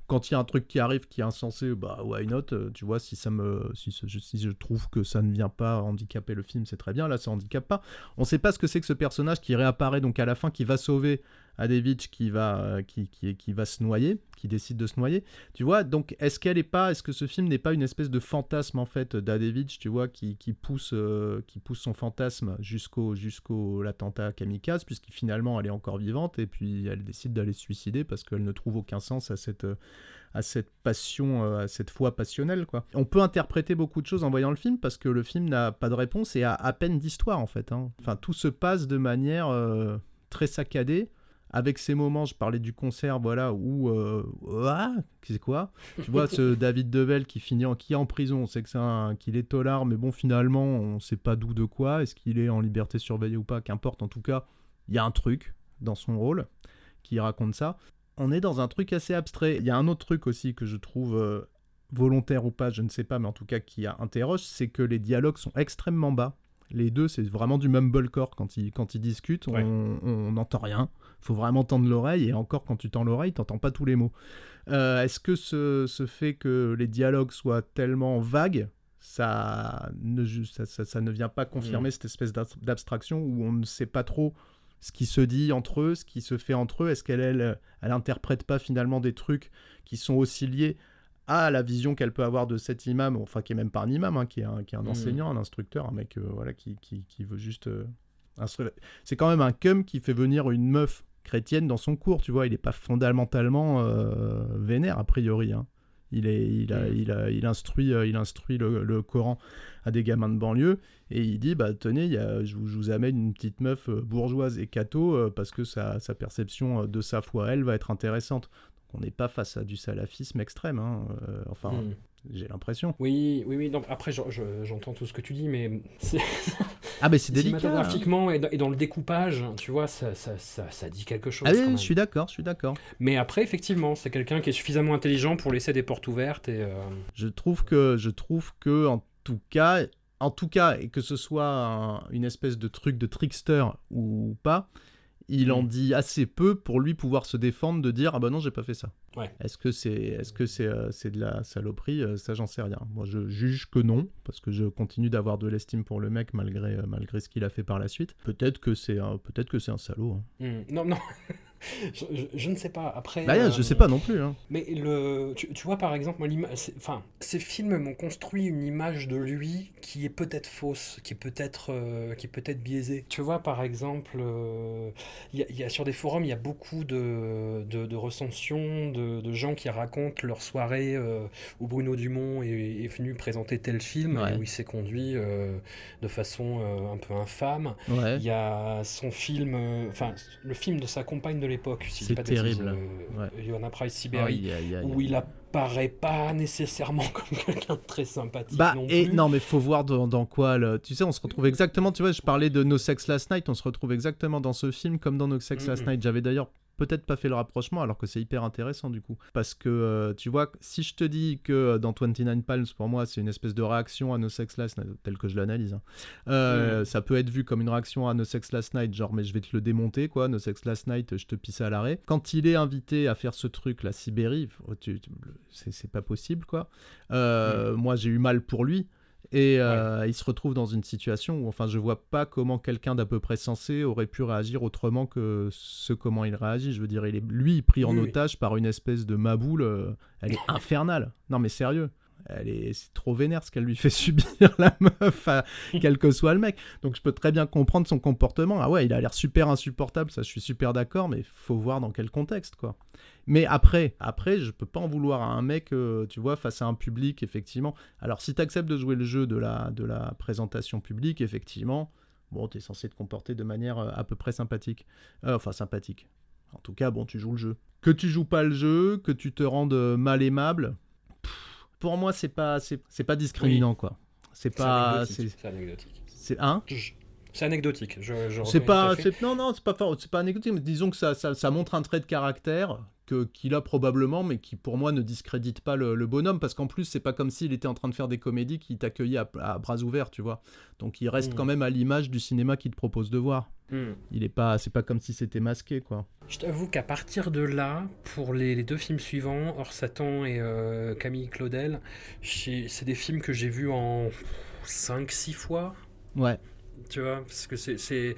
Speaker 2: Quand il y a un truc qui arrive qui est insensé, bah why not euh, Tu vois, si ça me, si, je- trouve que ça ne vient pas handicaper le film, c'est très bien. Là, ça handicape pas. On sait pas ce que c'est que ce personnage qui réapparaît donc à la fin, qui va sauver Adevich, qui va, euh, qui, qui, qui va se noyer, qui décide de se noyer. Tu vois, donc est-ce qu'elle est pas, est-ce que ce film n'est pas une espèce de fantasme en fait d'Adevich, tu vois, qui, qui pousse, euh, qui pousse son fantasme jusqu'au, jusqu'au l'attentat kamikaze, puisque finalement elle est encore vivante et puis elle décide d'aller se suicider parce qu'elle ne trouve aucun sens à cette euh, à cette passion, à cette foi passionnelle. Quoi. On peut interpréter beaucoup de choses en voyant le film parce que le film n'a pas de réponse et a à peine d'histoire en fait. hein. Enfin, tout se passe de manière très saccadée. Avec ces moments, je parlais du concert, voilà, où euh, ah, c'est quoi? Tu vois ce David Devel qui finit en, qui est en prison. On sait que c'est un, qu'il est tolard, mais bon, finalement, on sait pas d'où de quoi. Est-ce qu'il est en liberté surveillée ou pas? Qu'importe. En tout cas, il y a un truc dans son rôle qui raconte ça on est dans un truc assez abstrait. Il y a un autre truc aussi que je trouve euh, volontaire ou pas, je ne sais pas, mais en tout cas qui interroge, c'est que les dialogues sont extrêmement bas. Les deux, c'est vraiment du mumblecore quand ils, quand ils discutent,
Speaker 1: Ouais.
Speaker 2: on n'entend rien. Faut vraiment tendre l'oreille, et encore quand tu tends l'oreille, t'entends pas tous les mots. Euh, Est-ce que ce, ce fait que les dialogues soient tellement vagues, ça ne, ça, ça- ça ne vient pas confirmer cette espèce d'ab- d'abstraction où on ne sait pas trop ce qui se dit entre eux, ce qui se fait entre eux? Est-ce qu'elle elle, elle interprète pas finalement des trucs qui sont aussi liés à la vision qu'elle peut avoir de cet imam, enfin qui est même pas un imam, hein, qui est un, qui est un
Speaker 1: Mhm.
Speaker 2: enseignant, un instructeur, un mec euh, voilà, qui, qui, qui veut juste... euh, instru- C'est quand même un cum qui fait venir une meuf chrétienne dans son cours, tu vois. Il n'est pas fondamentalement vénère, a priori. Hein. Il, est, il, a, il, a, il instruit, il instruit le, Coran à des gamins de banlieue et il dit bah tenez, y a, je, vous, amène une petite meuf bourgeoise et catho parce que sa, sa, perception de sa foi, elle, va être intéressante. Donc on n'est pas face à du salafisme extrême. Hein, enfin, hmm. J'ai l'impression.
Speaker 1: Oui, oui, oui. Donc après, j'entends tout ce que tu dis, mais
Speaker 2: ah, mais c'est délicat.
Speaker 1: Cinématographiquement et, dans, le découpage, tu vois, ça, ça, ça, dit quelque chose.
Speaker 2: Ah oui, je suis d'accord, je suis d'accord.
Speaker 1: Mais après, effectivement, c'est quelqu'un qui est suffisamment intelligent pour laisser des portes ouvertes et. Euh,
Speaker 2: je trouve que, je trouve que, en tout cas, en tout cas, et que ce soit une espèce de truc de trickster ou pas, il en mm. dit assez peu pour lui pouvoir se défendre de dire ah bah non j'ai pas fait ça. Est-ce que c'est est-ce que c'est euh, c'est de la saloperie? Euh, ça j'en sais rien. Moi je juge que non parce que je continue d'avoir de l'estime pour le mec malgré euh, malgré ce qu'il a fait par la suite. Peut-être que c'est peut-être que c'est un salaud.
Speaker 1: Hein. Mm. Non non je, ne sais pas. Après,
Speaker 2: bah, euh, je sais pas non plus. Hein.
Speaker 1: Mais le, tu, vois, par exemple, enfin, ces films m'ont construit une image de lui qui est peut-être fausse, qui est peut-être euh, qui est peut-être biaisée. Tu vois, par exemple, euh, y, a, sur des forums, il y a beaucoup de, de, recensions de, de, gens qui racontent leur soirée où Bruno Dumont est, venu présenter tel film et où il s'est conduit de façon un peu infâme. Il y a son film, enfin, le film de sa compagne de l'époque,
Speaker 2: si c'est terrible.
Speaker 1: Euh, Johanna Price Sibérie, où il apparaît pas nécessairement comme quelqu'un de très sympathique.
Speaker 2: Bah,
Speaker 1: non
Speaker 2: et non, mais faut voir dans, quoi. Le... Tu sais, on se retrouve exactement. Tu vois, je parlais de No Sex Last Night, on se retrouve exactement dans ce film comme dans No Sex Last Night. J'avais d'ailleurs peut-être pas fait le rapprochement alors que c'est hyper intéressant du coup. Parce que euh, tu vois, si je te dis que euh, dans 29 Palms, pour moi, c'est une espèce de réaction à No Sex Last Night, tel que je l'analyse, hein, euh, ça peut être vu comme une réaction à No Sex Last Night, genre, mais je vais te le démonter, quoi. No Sex Last Night, je te pisse à l'arrêt. Quand il est invité à faire ce truc, la Sibérie, c'est pas possible, quoi. Moi, j'ai eu mal pour lui. Et euh, il se retrouve dans une situation où, enfin, je vois pas comment quelqu'un d'à peu près sensé aurait pu réagir autrement que ce comment il réagit. Je veux dire, il est lui pris en otage par une espèce de maboule. Euh, elle est infernale. Non, mais sérieux. Elle est, c'est trop vénère ce qu'elle lui fait subir la meuf, quel que soit le mec. Donc je peux très bien comprendre son comportement. Ah ouais, il a l'air super insupportable, ça je suis super d'accord, mais faut voir dans quel contexte quoi. Mais après, après, je peux pas en vouloir à un mec, euh, tu vois, face à un public, effectivement. Alors, si tu acceptes de jouer le jeu de la, de la présentation publique, effectivement, bon, tu es censé te comporter de manière euh, à peu près sympathique. Euh, enfin, sympathique. En tout cas, bon, tu joues le jeu. Que tu joues pas le jeu, que tu te rendes mal aimable, pour moi, c'est pas, c'est, pas discriminant, quoi. C'est pas.
Speaker 1: C'est anecdotique.
Speaker 2: C'est un.
Speaker 1: C'est anecdotique. Je,
Speaker 2: c'est pas, non, non, c'est pas, c'est pas anecdotique, mais disons que ça, ça, ça montre un trait de caractère qu'il a probablement, mais qui pour moi ne discrédite pas le, bonhomme, parce qu'en plus, c'est pas comme s'il était en train de faire des comédies qui t'accueillait à, bras ouverts, tu vois. Donc il reste mm. quand même à l'image du cinéma qu'il te propose de voir. Mm. Il est pas, c'est pas comme si c'était masqué, quoi.
Speaker 1: Je t'avoue qu'à partir de là, pour les, deux films suivants, Hors Satan et euh, Camille Claudel, c'est des films que j'ai vus en 5-6 fois.
Speaker 2: Ouais.
Speaker 1: Tu vois, parce que c'est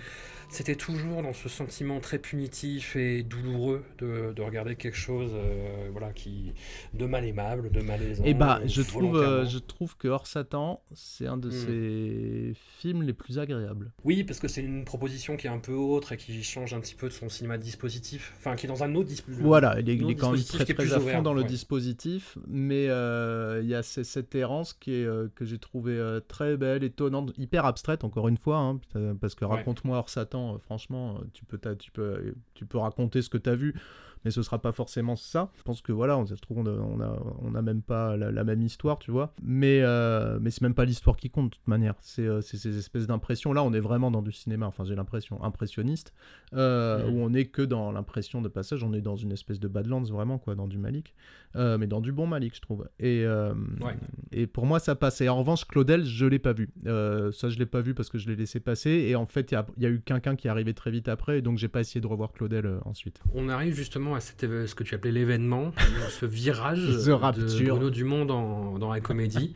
Speaker 1: c'était toujours dans ce sentiment très punitif et douloureux de, de regarder quelque chose euh, voilà, qui, de mal aimable, de malaisant.
Speaker 2: Et eh bah, je trouve, euh, je trouve que Hors Satan, c'est un de hmm. ces films les plus agréables.
Speaker 1: Oui, parce que c'est une proposition qui est un peu autre et qui change un petit peu de son cinéma dispositif. Enfin, qui est dans un autre dispositif.
Speaker 2: Voilà, il est, quand même très, très à fond dans le dispositif, mais euh, il y a cette errance qui est, que j'ai trouvé très belle, étonnante, hyper abstraite, encore une fois, hein, parce que raconte-moi Hors Satan euh, franchement, euh, tu peux, tu, peux, tu peux raconter ce que tu as vu mais ce sera pas forcément ça. Je pense que voilà, on se trouve, on a, on a, même pas la, même histoire, tu vois. Mais, euh, mais c'est même pas l'histoire qui compte de toute manière. C'est ces espèces d'impressions. Là, on est vraiment dans du cinéma, enfin, j'ai l'impression, impressionniste, où on est que dans l'impression de passage, on est dans une espèce de Badlands, vraiment, quoi, dans du Malik. mais dans du bon Malik, je trouve. Et, et pour moi, ça passe. Et en revanche, Claudel, je l'ai pas vu. ça, je l'ai pas vu parce que je l'ai laissé passer. Et en fait, il y, y, a eu quelqu'un qui est arrivé très vite après, et donc j'ai pas essayé de revoir Claudel ensuite.
Speaker 1: On arrive justement à ce que tu appelais l'événement, ce virage de Bruno Dumont dans, dans la comédie.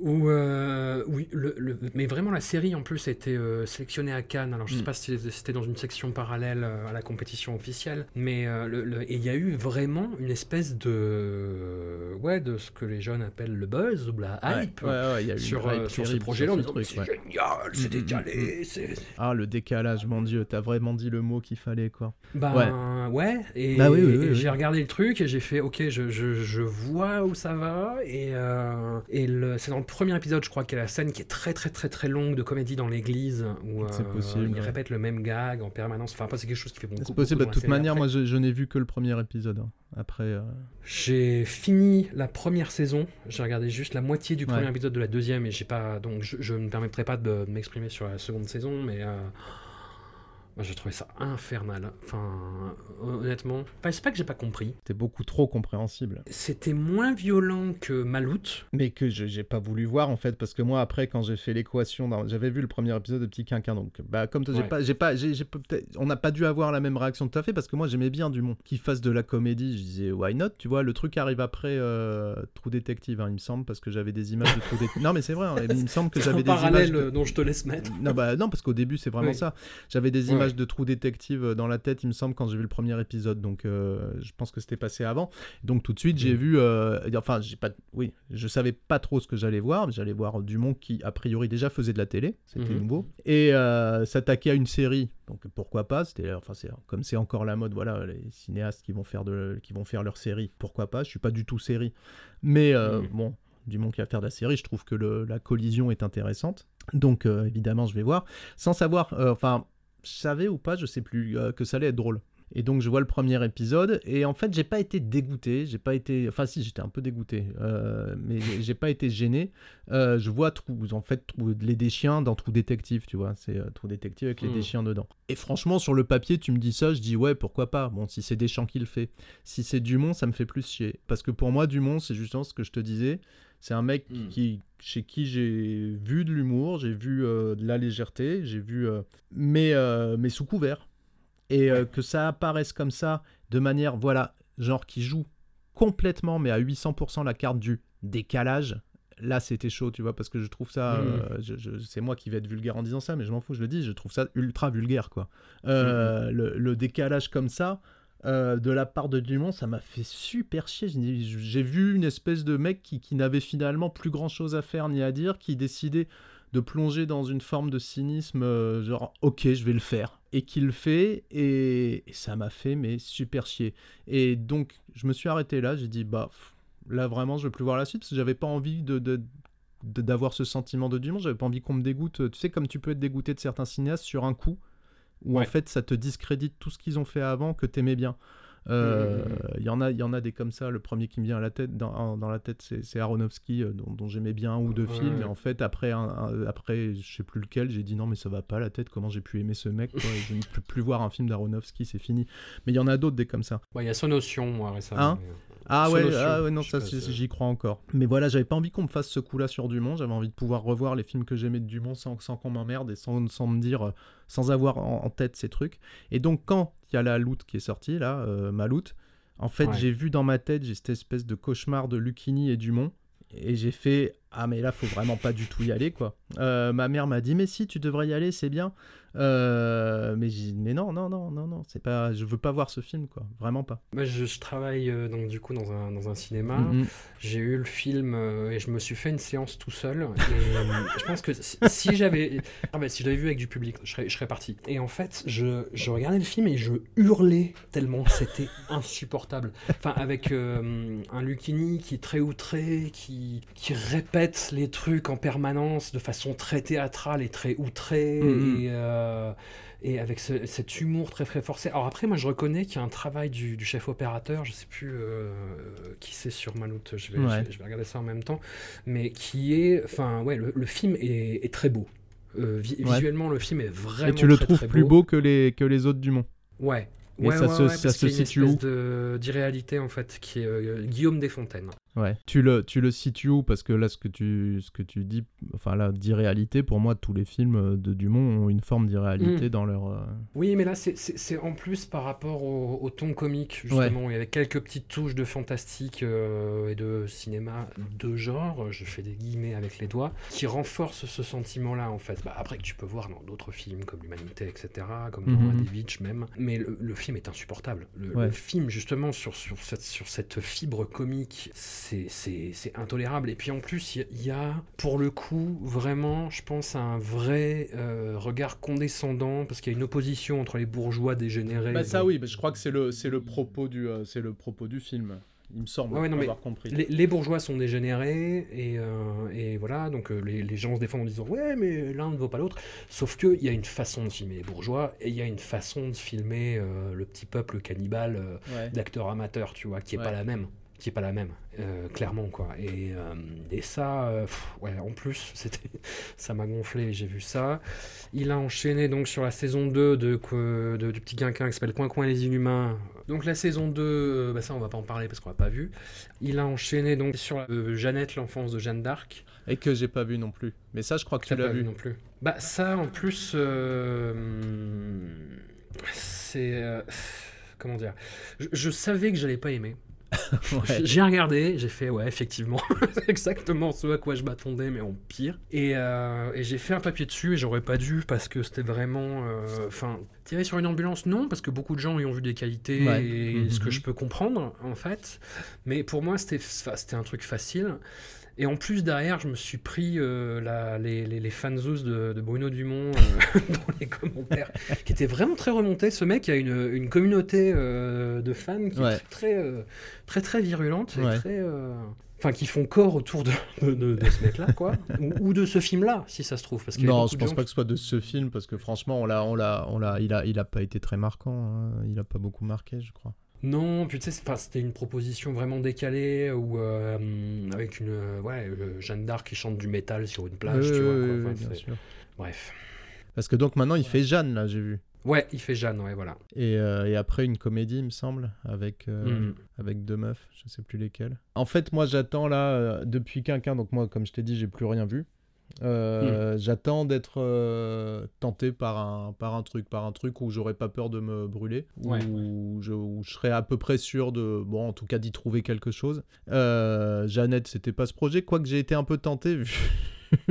Speaker 1: Où, euh, oui, le, le- mais vraiment la série en plus a été euh, sélectionnée à Cannes. Alors je sais
Speaker 2: Mm.
Speaker 1: pas si c'était dans une section parallèle euh, à la compétition officielle, mais euh, le- il y a eu vraiment une espèce de ouais de ce que les jeunes appellent le buzz ou la hype
Speaker 2: ouais, ouais,
Speaker 1: sur,
Speaker 2: hype
Speaker 1: sur
Speaker 2: ce truc,
Speaker 1: c'est génial, c'est
Speaker 2: Mm, mm,
Speaker 1: décalé,
Speaker 2: Ah, le décalage, mon dieu, t'as vraiment dit le mot qu'il fallait, quoi.
Speaker 1: Ben ouais, et,
Speaker 2: Bah oui, oui,
Speaker 1: j'ai regardé le truc et j'ai fait ok, je, je, je vois où ça va. Et, et le- c'est dans le premier épisode, je crois, qu'il y a la scène qui est très très très très longue de comédie dans l'église où euh,
Speaker 2: possible,
Speaker 1: il
Speaker 2: ouais.
Speaker 1: répète le même gag en permanence. Enfin, après, c'est quelque chose qui fait beaucoup.
Speaker 2: C'est possible,
Speaker 1: beaucoup
Speaker 2: de toute manière,
Speaker 1: après.
Speaker 2: moi je, je n'ai vu que le premier épisode. hein. Après, euh,
Speaker 1: J'ai fini la première saison, j'ai regardé juste la moitié du premier
Speaker 2: Ouais.
Speaker 1: épisode de la deuxième et j'ai pas donc je, je ne me permettrai pas de m'exprimer sur la seconde saison, mais euh, moi j'ai trouvé ça infernal. Enfin, honnêtement, enfin, c'est pas que j'ai pas compris.
Speaker 2: c'était beaucoup trop compréhensible.
Speaker 1: C'était moins violent que Malout.
Speaker 2: Mais que j'ai pas voulu voir en fait, parce que moi après, quand j'ai fait l'équation, dans- j'avais vu le premier épisode de Petit Quinquin, donc bah comme toi, j'ai
Speaker 1: Ouais.
Speaker 2: pas, j'ai pas, j'ai, on n'a pas dû avoir la même réaction tout à fait, parce que moi j'aimais bien Dumont, qu'il fasse de la comédie, je disais why not, tu vois, le truc arrive après euh, Trou Détective, hein, il me semble, parce que j'avais des images de Trou Détective. non mais c'est vrai, hein, il me semble que j'avais des
Speaker 1: parallèle
Speaker 2: images. de-
Speaker 1: euh, dont je te laisse mettre.
Speaker 2: Non, bah, non, parce qu'au début, c'est vraiment
Speaker 1: Oui.
Speaker 2: ça. J'avais des
Speaker 1: Ouais.
Speaker 2: De trous détective euh, dans la tête, il me semble, quand j'ai vu le premier épisode. Donc, euh, je pense que c'était passé avant. Donc, tout de suite, j'ai
Speaker 1: Mhm.
Speaker 2: vu. euh, enfin, j'ai pas. Oui, je savais pas trop ce que j'allais voir. J'allais voir Dumont qui, a priori, déjà faisait de la télé. C'était
Speaker 1: Mhm.
Speaker 2: nouveau. Et euh, s'attaquer à une série. Donc, pourquoi pas? C'était, enfin, c'est comme c'est encore la mode. Voilà, les cinéastes qui vont faire de, qui vont faire leur série. Pourquoi pas? Je suis pas du tout série. Mais
Speaker 1: Mhm.
Speaker 2: bon. Dumont qui va faire de la série, je trouve que le- la collision est intéressante. Donc euh, évidemment, je vais voir, sans savoir, euh, enfin, savais ou pas, je sais plus, euh, que ça allait être drôle. Et donc je vois le premier épisode et en fait j'ai pas été dégoûté, j'ai pas été, enfin si j'étais un peu dégoûté, euh, mais j'ai- pas été gêné. Euh, je vois Trou- en fait Trou- les déchiens dans Trou Détective, tu vois, c'est euh, Trou Détective avec les déchiens dedans. Et franchement sur le papier tu me dis ça, je dis ouais pourquoi pas? Bon si c'est Deschamps qui le fait, si c'est Dumont ça me fait plus chier parce que pour moi Dumont c'est justement ce que je te disais, c'est un mec
Speaker 1: Mm.
Speaker 2: qui chez qui j'ai vu de l'humour, j'ai vu euh, de la légèreté, j'ai vu euh, mais euh, mais sous couvert. Et que ça apparaisse comme ça de manière voilà genre qui joue complètement mais à 800% la carte du décalage là c'était chaud tu vois parce que je trouve ça euh, je- je- c'est moi qui vais être vulgaire en disant ça mais je m'en fous je le dis je trouve ça ultra vulgaire quoi. Le, le décalage comme ça euh, de la part de Dumont, ça m'a fait super chier. J'ai vu une espèce de mec qui, n'avait finalement plus grand chose à faire ni à dire, qui décidait de plonger dans une forme de cynisme, euh, genre ok, je vais le faire, et qui le fait, et, ça m'a fait mais super chier. Et donc, je me suis arrêté là, j'ai dit bah là vraiment, je veux plus voir la suite parce que j'avais pas envie de- de- d'avoir ce sentiment de Dumont, j'avais pas envie qu'on me dégoûte. Tu sais, comme tu peux être dégoûté de certains cinéastes sur un coup, où en fait ça te discrédite tout ce qu'ils ont fait avant que t'aimais bien. Euh,
Speaker 1: Mhm, mhm,
Speaker 2: Il y en a, il y en a des comme ça. Le premier qui me vient à la tête, dans, dans la tête, c'est Aronofsky, euh, dont, dont j'aimais bien un ou deux
Speaker 1: Ouais.
Speaker 2: films. Et en fait, après, un, un- après, je sais plus lequel, j'ai dit non, mais ça va pas la tête. Comment j'ai pu aimer ce mec quoi, Je ne peux plus voir un film d'Aronofsky, c'est fini. Mais il y en a d'autres des comme ça.
Speaker 1: Ouais, Il y a son notion, moi, récemment.
Speaker 2: Hein?
Speaker 1: Mais,
Speaker 2: Ah ouais, ah ouais, non, ça j'y crois encore. Mais voilà, j'avais pas envie qu'on me fasse ce coup-là sur Dumont. J'avais envie de pouvoir revoir les films que j'aimais de Dumont sans, sans qu'on m'emmerde et sans, sans me dire, euh, sans avoir en, en tête ces trucs. Et donc quand il y a la loot qui est sortie là, euh, ma loot, en fait
Speaker 1: Ouais.
Speaker 2: j'ai vu dans ma tête j'ai cette espèce de cauchemar de Lucchini et Dumont. Et j'ai fait ah mais là faut vraiment pas du tout y aller quoi. Euh, ma mère m'a dit mais si tu devrais y aller c'est bien. Euh, mais non non non non non c'est pas je veux pas voir ce film quoi vraiment pas.
Speaker 1: Moi, je, je travaille euh, donc du coup dans un, dans un cinéma.
Speaker 2: Mhm.
Speaker 1: J'ai eu le film euh, et je me suis fait une séance tout seul. Et je pense que si, si j'avais ah bah, si je l'avais vu avec du public, je serais, je serais parti. Et en fait, je, je regardais le film et je hurlais tellement c'était insupportable. Enfin, avec un Lucchini qui est très outré, qui, qui répète les trucs en permanence de façon très théâtrale et très outrée. Et, euh, et avec ce- cet humour très très forcé. Alors après, moi je reconnais qu'il y a un travail du, du chef opérateur, je sais plus euh, qui c'est sur Maloute, je vais,
Speaker 2: Ouais.
Speaker 1: je, vais- je vais regarder ça en même temps, mais qui est, enfin ouais, le, le film est, est très beau. Euh, vi-
Speaker 2: Ouais.
Speaker 1: Visuellement, le film est vraiment
Speaker 2: Et tu le
Speaker 1: très,
Speaker 2: trouves
Speaker 1: très
Speaker 2: plus beau que les, que les autres Dumont.
Speaker 1: Ouais.
Speaker 2: Et
Speaker 1: Ouais,
Speaker 2: ça
Speaker 1: ouais,
Speaker 2: se-
Speaker 1: ouais,
Speaker 2: ça
Speaker 1: parce
Speaker 2: se situe
Speaker 1: espèce
Speaker 2: où
Speaker 1: d'irréalité en fait, qui est euh, Guillaume Desfontaines.
Speaker 2: Ouais. Tu le, tu le situes où? Parce que là, ce que tu, ce que tu dis, enfin là, d'irréalité, pour moi, tous les films de Dumont ont une forme d'irréalité
Speaker 1: Mm.
Speaker 2: dans leur. euh,
Speaker 1: Oui, mais là, c'est- en plus par rapport au, au ton comique, justement. Il y avait quelques petites touches de fantastique euh, et de cinéma de genre, je fais des guillemets avec les doigts, qui renforcent ce sentiment-là, en fait. Bah, après, que tu peux voir dans d'autres films comme L'Humanité, etc., comme dans. Radevich même. Mais le, le film est insupportable. Le,
Speaker 2: Ouais.
Speaker 1: le film, justement, sur, sur, cette, sur cette fibre comique, c'est intolérable. Et puis en plus, il y a- il y, a, pour le coup, vraiment, je pense, un vrai euh, regard condescendant, parce qu'il y a une opposition entre les bourgeois dégénérés.
Speaker 2: Bah, ça oui, mais je crois que c'est le, le propos du, euh, le propos du film. Il me semble
Speaker 1: Ouais, mais
Speaker 2: avoir compris.
Speaker 1: Les, les bourgeois sont dégénérés et, euh, et voilà, donc euh, les, les gens se défendent en disant ouais mais l'un ne vaut pas l'autre. Sauf qu'il y a une façon de filmer les bourgeois et il y a une façon de filmer euh, le petit peuple cannibale
Speaker 2: Ouais.
Speaker 1: d'acteurs amateurs, tu vois, qui est
Speaker 2: Ouais.
Speaker 1: pas la même, qui est pas la même, euh, clairement quoi. Et, euh, et ça, euh, pff, ouais, en plus, c'était, ça m'a gonflé. J'ai vu ça. Il a enchaîné donc sur la saison 2 de, que- de- du petit quinquin qui s'appelle Coin Coin les Inhumains. Donc la saison 2, euh, bah ça on va pas en parler parce qu'on l'a pas vu. Il a enchaîné donc sur Jeannette, l'enfance de Jeanne d'Arc.
Speaker 2: Et que j'ai pas vu non plus. Mais ça, je crois que tu
Speaker 1: T'as
Speaker 2: l'as
Speaker 1: pas
Speaker 2: vu.
Speaker 1: non plus. Bah ça en plus, c'est comment dire? Je, je savais que j'allais pas aimer.
Speaker 2: Ouais.
Speaker 1: J'ai regardé, j'ai fait ouais effectivement, c'est exactement ce à quoi je m'attendais mais en pire. Et, euh, et j'ai fait un papier dessus et j'aurais pas dû parce que c'était vraiment, euh, enfin tirer sur une ambulance non parce que beaucoup de gens y ont vu des qualités
Speaker 2: Ouais.
Speaker 1: et ce que
Speaker 2: Mhm.
Speaker 1: je peux comprendre en fait. Mais pour moi c'était un truc facile. Et en plus, derrière, je me suis pris euh, la- les, les, les fanzous de, de Bruno Dumont euh, dans les commentaires, qui étaient vraiment très remontés. Ce mec a une, une communauté euh, de fans qui
Speaker 2: Ouais.
Speaker 1: est très, très, très, très virulente et
Speaker 2: Ouais.
Speaker 1: très. Enfin, qui font corps autour de, de, de- de ce mec-là, quoi. ou, ou de ce film-là, si ça se trouve. Parce
Speaker 2: Non, je
Speaker 1: de
Speaker 2: pense pas que ce soit de ce film parce que franchement, on l'a, on l'a, on l'a, il a, il a pas été très marquant. hein. Il a pas beaucoup marqué, je crois.
Speaker 1: Non, puis tu sais, c'était une proposition vraiment décalée où euh, avec une euh, ouais, euh, Jeanne d'Arc qui chante du métal sur une plage, tu vois. quoi.
Speaker 2: oui,
Speaker 1: Enfin,
Speaker 2: bien
Speaker 1: c'est-
Speaker 2: sûr.
Speaker 1: Bref.
Speaker 2: Parce que donc maintenant, il fait Jeanne là, j'ai vu.
Speaker 1: Ouais, il fait Jeanne, ouais, voilà.
Speaker 2: Et, euh, et après une comédie, il me semble, avec euh,
Speaker 1: Mhm.
Speaker 2: avec deux meufs, je sais plus lesquelles. En fait, moi, j'attends là euh, depuis Quinquin. Donc moi, comme je t'ai dit, j'ai plus rien vu. Euh, J'attends d'être euh, tenté par un, par un truc, par un truc où j'aurais pas peur de me brûler,
Speaker 1: Ouais.
Speaker 2: où, je, où je serais à peu près sûr de, bon, en tout cas d'y trouver quelque chose. Euh, Jeannette, c'était pas ce projet, quoique j'ai été un peu tenté vu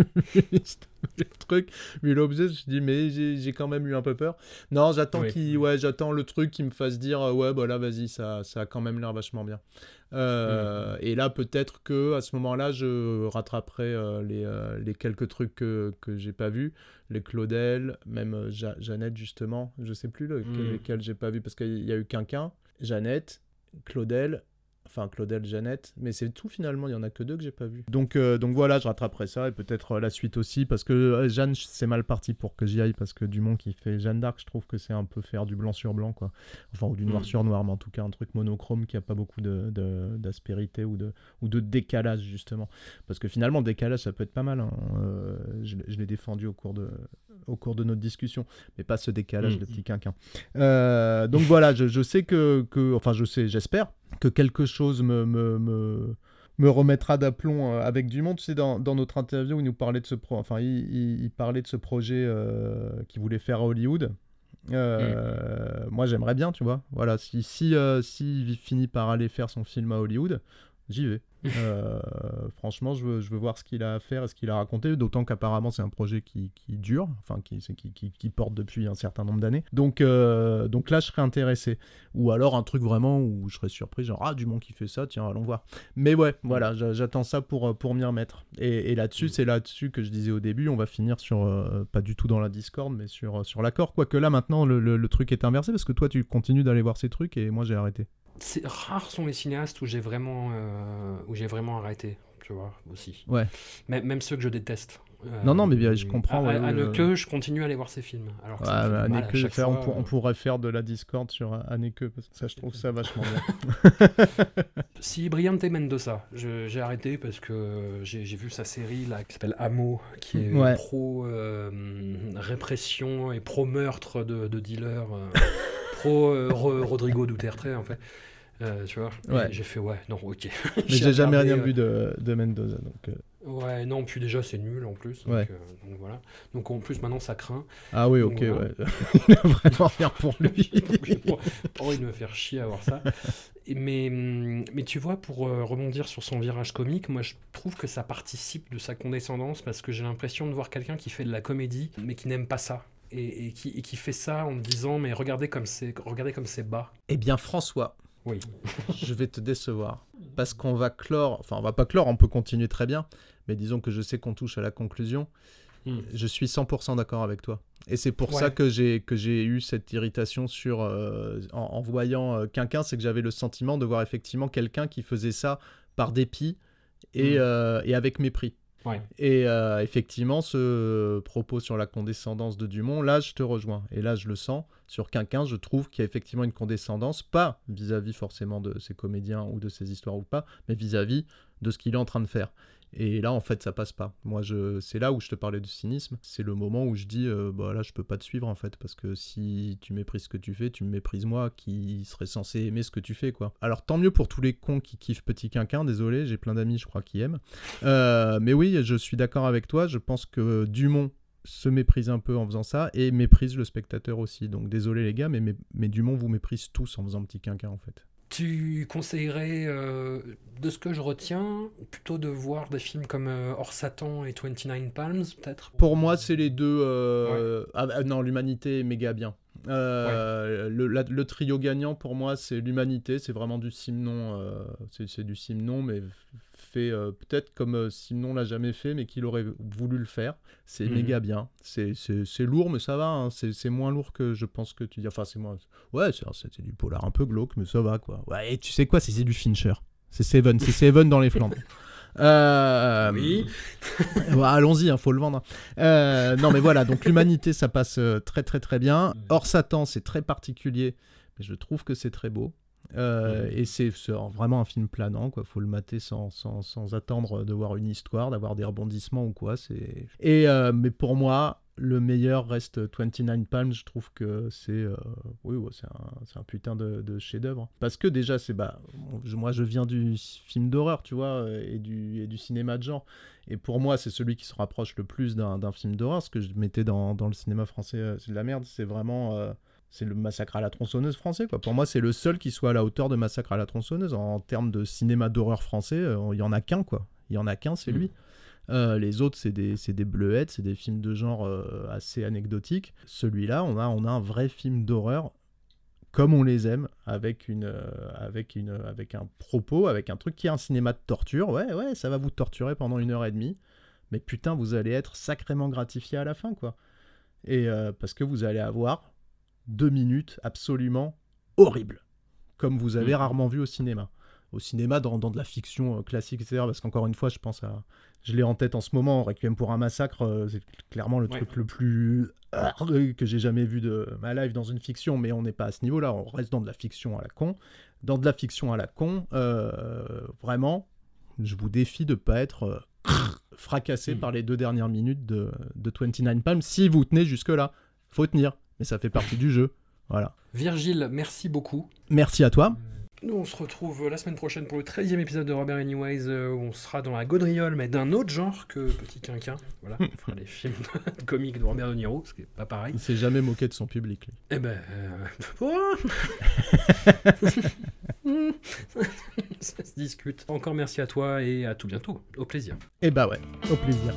Speaker 2: le truc, vu l'objet, je me suis dit mais j'ai j'ai quand même eu un peu peur. Non, j'attends
Speaker 1: Oui.
Speaker 2: ouais, j'attends le truc qui me fasse dire euh, ouais bah là vas-y ça, ça a quand même l'air vachement bien. Euh, Et là peut-être que à ce moment-là je rattraperai euh, les, euh, les quelques trucs que, que j'ai pas vus, les Claudel, même Ja- Jeannette justement, je sais plus lequel,
Speaker 1: Mm.
Speaker 2: lesquels j'ai pas vu parce qu'il y a eu Quinquin, Jeannette, Claudel. Enfin, Claudel, Jeannette, mais c'est tout finalement, il y en a que deux que j'ai pas vu. Donc, euh, donc voilà, je rattraperai ça et peut-être euh, la suite aussi, parce que euh, Jeanne, c'est mal parti pour que j'y aille, parce que Dumont qui fait Jeanne d'Arc, je trouve que c'est un peu faire du blanc sur blanc, quoi. Enfin, ou du noir
Speaker 1: Mm.
Speaker 2: sur noir, mais en tout cas un truc monochrome qui a pas beaucoup de- de- d'aspérité ou, de, ou de décalage, justement. Parce que finalement, décalage, ça peut être pas mal. hein. Je l'ai- je l'ai défendu au cours, de, au cours de notre discussion, mais pas ce décalage
Speaker 1: Mm.
Speaker 2: de petit quinquin. Euh, donc voilà, je, je sais que, que, enfin je sais, j'espère que quelque chose me, me, me, me remettra d'aplomb euh, avec Dumont. Tu sais, dans, dans notre interview, il nous parlait de ce, pro enfin, il, il- il parlait de ce projet euh, qu'il voulait faire à Hollywood. Euh, Moi, j'aimerais bien, tu vois. Voilà, si si euh, s'il finit par aller faire son film à Hollywood, j'y vais. Euh, franchement, je veux, je veux voir ce qu'il a à faire et ce qu'il a raconté, d'autant qu'apparemment c'est un projet qui, qui dure, enfin qui, porte depuis un certain nombre d'années. Donc, euh, donc là, je serais intéressé. Ou alors un truc vraiment où je serais surpris, genre Ah, Dumont qui fait ça, tiens, allons voir. Mais ouais, voilà, j'a- j'attends ça pour, euh, pour m'y remettre. Et, et là-dessus, c'est là-dessus que je disais au début, on va finir sur, euh, pas du tout dans la Discord, mais sur, sur l'accord. Quoique là, maintenant, le, le- le truc est inversé parce que toi, tu continues d'aller voir ces trucs et moi, j'ai arrêté.
Speaker 1: C'est rares sont les cinéastes où j'ai vraiment, euh, où j'ai vraiment arrêté, tu vois, aussi.
Speaker 2: Ouais.
Speaker 1: Même, même ceux que je déteste. Euh,
Speaker 2: Non, non, mais bien, je comprends,
Speaker 1: À,
Speaker 2: ouais,
Speaker 1: à que je continue à aller voir ces films. Alors que
Speaker 2: Ouais, bah,
Speaker 1: mal
Speaker 2: on,
Speaker 1: fois,
Speaker 2: pour- on
Speaker 1: euh.
Speaker 2: pourrait faire de la Discord sur Anneke, parce que ça, je trouve ça vachement bien.
Speaker 1: Si Briante Mendoza, j'ai arrêté parce que j'ai j'ai vu sa série là qui s'appelle Amo, qui est
Speaker 2: Ouais.
Speaker 1: pro euh, répression et pro meurtre de, de dealers, pro euh, Ro- Rodrigo Duterte en fait. Euh, tu vois
Speaker 2: Ouais.
Speaker 1: J'ai fait ouais, non, ok.
Speaker 2: Mais j'ai jamais rien
Speaker 1: euh,
Speaker 2: vu de, de Mendoza. Donc, euh,
Speaker 1: Ouais, non, puis déjà c'est nul en plus. Donc,
Speaker 2: Ouais.
Speaker 1: euh, donc voilà. Donc en plus maintenant ça craint.
Speaker 2: Ah oui,
Speaker 1: Donc,
Speaker 2: ok,
Speaker 1: voilà.
Speaker 2: ouais. Il a vraiment rien pour lui.
Speaker 1: J'ai pas envie de me faire chier à voir ça. Et mais, hum, mais tu vois, pour rebondir sur son virage comique, moi je trouve que ça participe de sa condescendance parce que j'ai l'impression de voir quelqu'un qui fait de la comédie mais qui n'aime pas ça. Et, et qui, et qui fait ça en me disant mais regardez comme c'est regardez comme c'est bas.
Speaker 2: Eh bien, François,
Speaker 1: Oui.
Speaker 2: je vais te décevoir. Parce qu'on va clore, enfin, on va pas clore, on peut continuer très bien. Mais disons que je sais qu'on touche à la conclusion.
Speaker 1: Hmm.
Speaker 2: Je suis 100% d'accord avec toi. Et c'est pour
Speaker 1: Ouais.
Speaker 2: ça que j'ai que j'ai eu cette irritation sur euh, en, en voyant euh, Quinquin, c'est que j'avais le sentiment de voir effectivement quelqu'un qui faisait ça par dépit et,
Speaker 1: Mm.
Speaker 2: euh, et avec mépris. Et euh, effectivement, ce propos sur la condescendance de Dumont, là, je te rejoins. Et là, je le sens. Sur Quinquin, je trouve qu'il y a effectivement une condescendance, pas vis-à-vis forcément de ses comédiens ou de ses histoires ou pas, mais vis-à-vis de ce qu'il est en train de faire. Et là, en fait, ça passe pas. Moi, je... c'est là où je te parlais de cynisme. C'est le moment où je dis, euh, bah là, je peux pas te suivre, en fait, parce que si tu méprises ce que tu fais, tu me méprises moi, qui serait censé aimer ce que tu fais, quoi. Alors, tant mieux pour tous les cons qui kiffent Petit Quinquin, désolé, j'ai plein d'amis, je crois, qui aiment. Euh, mais oui, je suis d'accord avec toi. Je pense que Dumont se méprise un peu en faisant ça et méprise le spectateur aussi. Donc désolé les gars, mais, mais, mais Dumont vous méprise tous en faisant petit quinquin en fait.
Speaker 1: Tu conseillerais, euh, de ce que je retiens, plutôt de voir des films comme euh, Hors Satan et 29 Palms, peut-être?
Speaker 2: Pour moi, c'est les deux. euh, ah, non, l'humanité est méga bien. Euh, le, la- le trio gagnant pour moi, c'est l'humanité. C'est vraiment du Simon. c'est c'est du Simon, mais fait euh, peut-être comme euh, Simon l'a jamais fait, mais qu'il aurait voulu le faire. C'est
Speaker 1: Mhm.
Speaker 2: méga bien. C'est- C'est c'est lourd, mais ça va. hein. C'est c'est moins lourd que je pense que tu dis. Enfin, c'est moins. Ouais, c'est du polar un peu glauque, mais ça va quoi. Ouais, et tu sais quoi C'est du Fincher. C'est Seven. C'est Seven dans les Flandres. Euh,
Speaker 1: Oui.
Speaker 2: Allons-y, il faut le vendre. Euh, non, mais voilà, donc l'humanité, ça passe très très très bien. Hors Satan, c'est très particulier, mais je trouve que c'est très beau. Euh, Et c'est vraiment un film planant, quoi. Faut le mater sans, sans, sans attendre de voir une histoire, d'avoir des rebondissements ou quoi. C'est et euh, mais pour moi, le meilleur reste 29 Palms. Je trouve que c'est euh, oui, ouais, c'est un, un putain de, de chef-d'œuvre. Parce que déjà, c'est bah, je- moi, je viens du film d'horreur, tu vois, et du, et du cinéma de genre. Et pour moi, c'est celui qui se rapproche le plus d'un film d'horreur. Ce que je mettais dans, dans le cinéma français, c'est de la merde. C'est vraiment. euh, c'est le massacre à la tronçonneuse français, quoi. Pour moi, c'est le seul qui soit à la hauteur de massacre à la tronçonneuse. En, en termes de cinéma d'horreur français, euh, il y en a qu'un, quoi. Il y en a qu'un, c'est
Speaker 1: Mhm.
Speaker 2: lui. Euh, les autres, c'est des, c'est des bleuettes, c'est des films de genre euh, assez anecdotiques. Celui-là, on a, on a un vrai film d'horreur comme on les aime, avec, une, euh, avec, une, avec un propos, avec un truc qui est un cinéma de torture. Ouais, ouais, ça va vous torturer pendant une heure et demie. Mais putain, vous allez être sacrément gratifié à la fin, quoi. Et euh, parce que vous allez avoir deux minutes absolument horribles, comme vous avez
Speaker 1: Mhm.
Speaker 2: rarement vu au cinéma. Au cinéma, dans, dans de la fiction euh, classique, etc. Parce qu'encore une fois, je pense à. Je l'ai en tête en ce moment, Requiem pour un massacre, euh, c'est clairement le
Speaker 1: Ouais.
Speaker 2: truc le plus que j'ai jamais vu de ma life dans une fiction, mais on n'est pas à ce niveau-là, on reste dans de la fiction à la con. Dans de la fiction à la con, euh, vraiment, je vous défie de pas être euh, fracassé
Speaker 1: Mm.
Speaker 2: par les deux dernières minutes de, de 29 Palms. Si vous tenez jusque-là, faut tenir, mais ça fait partie du jeu. Voilà.
Speaker 1: Virgile, merci beaucoup.
Speaker 2: Merci à toi.
Speaker 1: Nous, on se retrouve la semaine prochaine pour le 13e épisode de Robert Anyways, euh, où on sera dans la gaudriole, mais d'un autre genre que Petit Quinquin. Voilà, on fera les films de- comiques de Robert De Niro, ce qui est pas pareil.
Speaker 2: Il s'est jamais moqué de son public. lui.
Speaker 1: Eh ben. euh, oh Ça se discute. Encore merci à toi et à tout bientôt. Au plaisir.
Speaker 2: Eh bah ouais, au plaisir.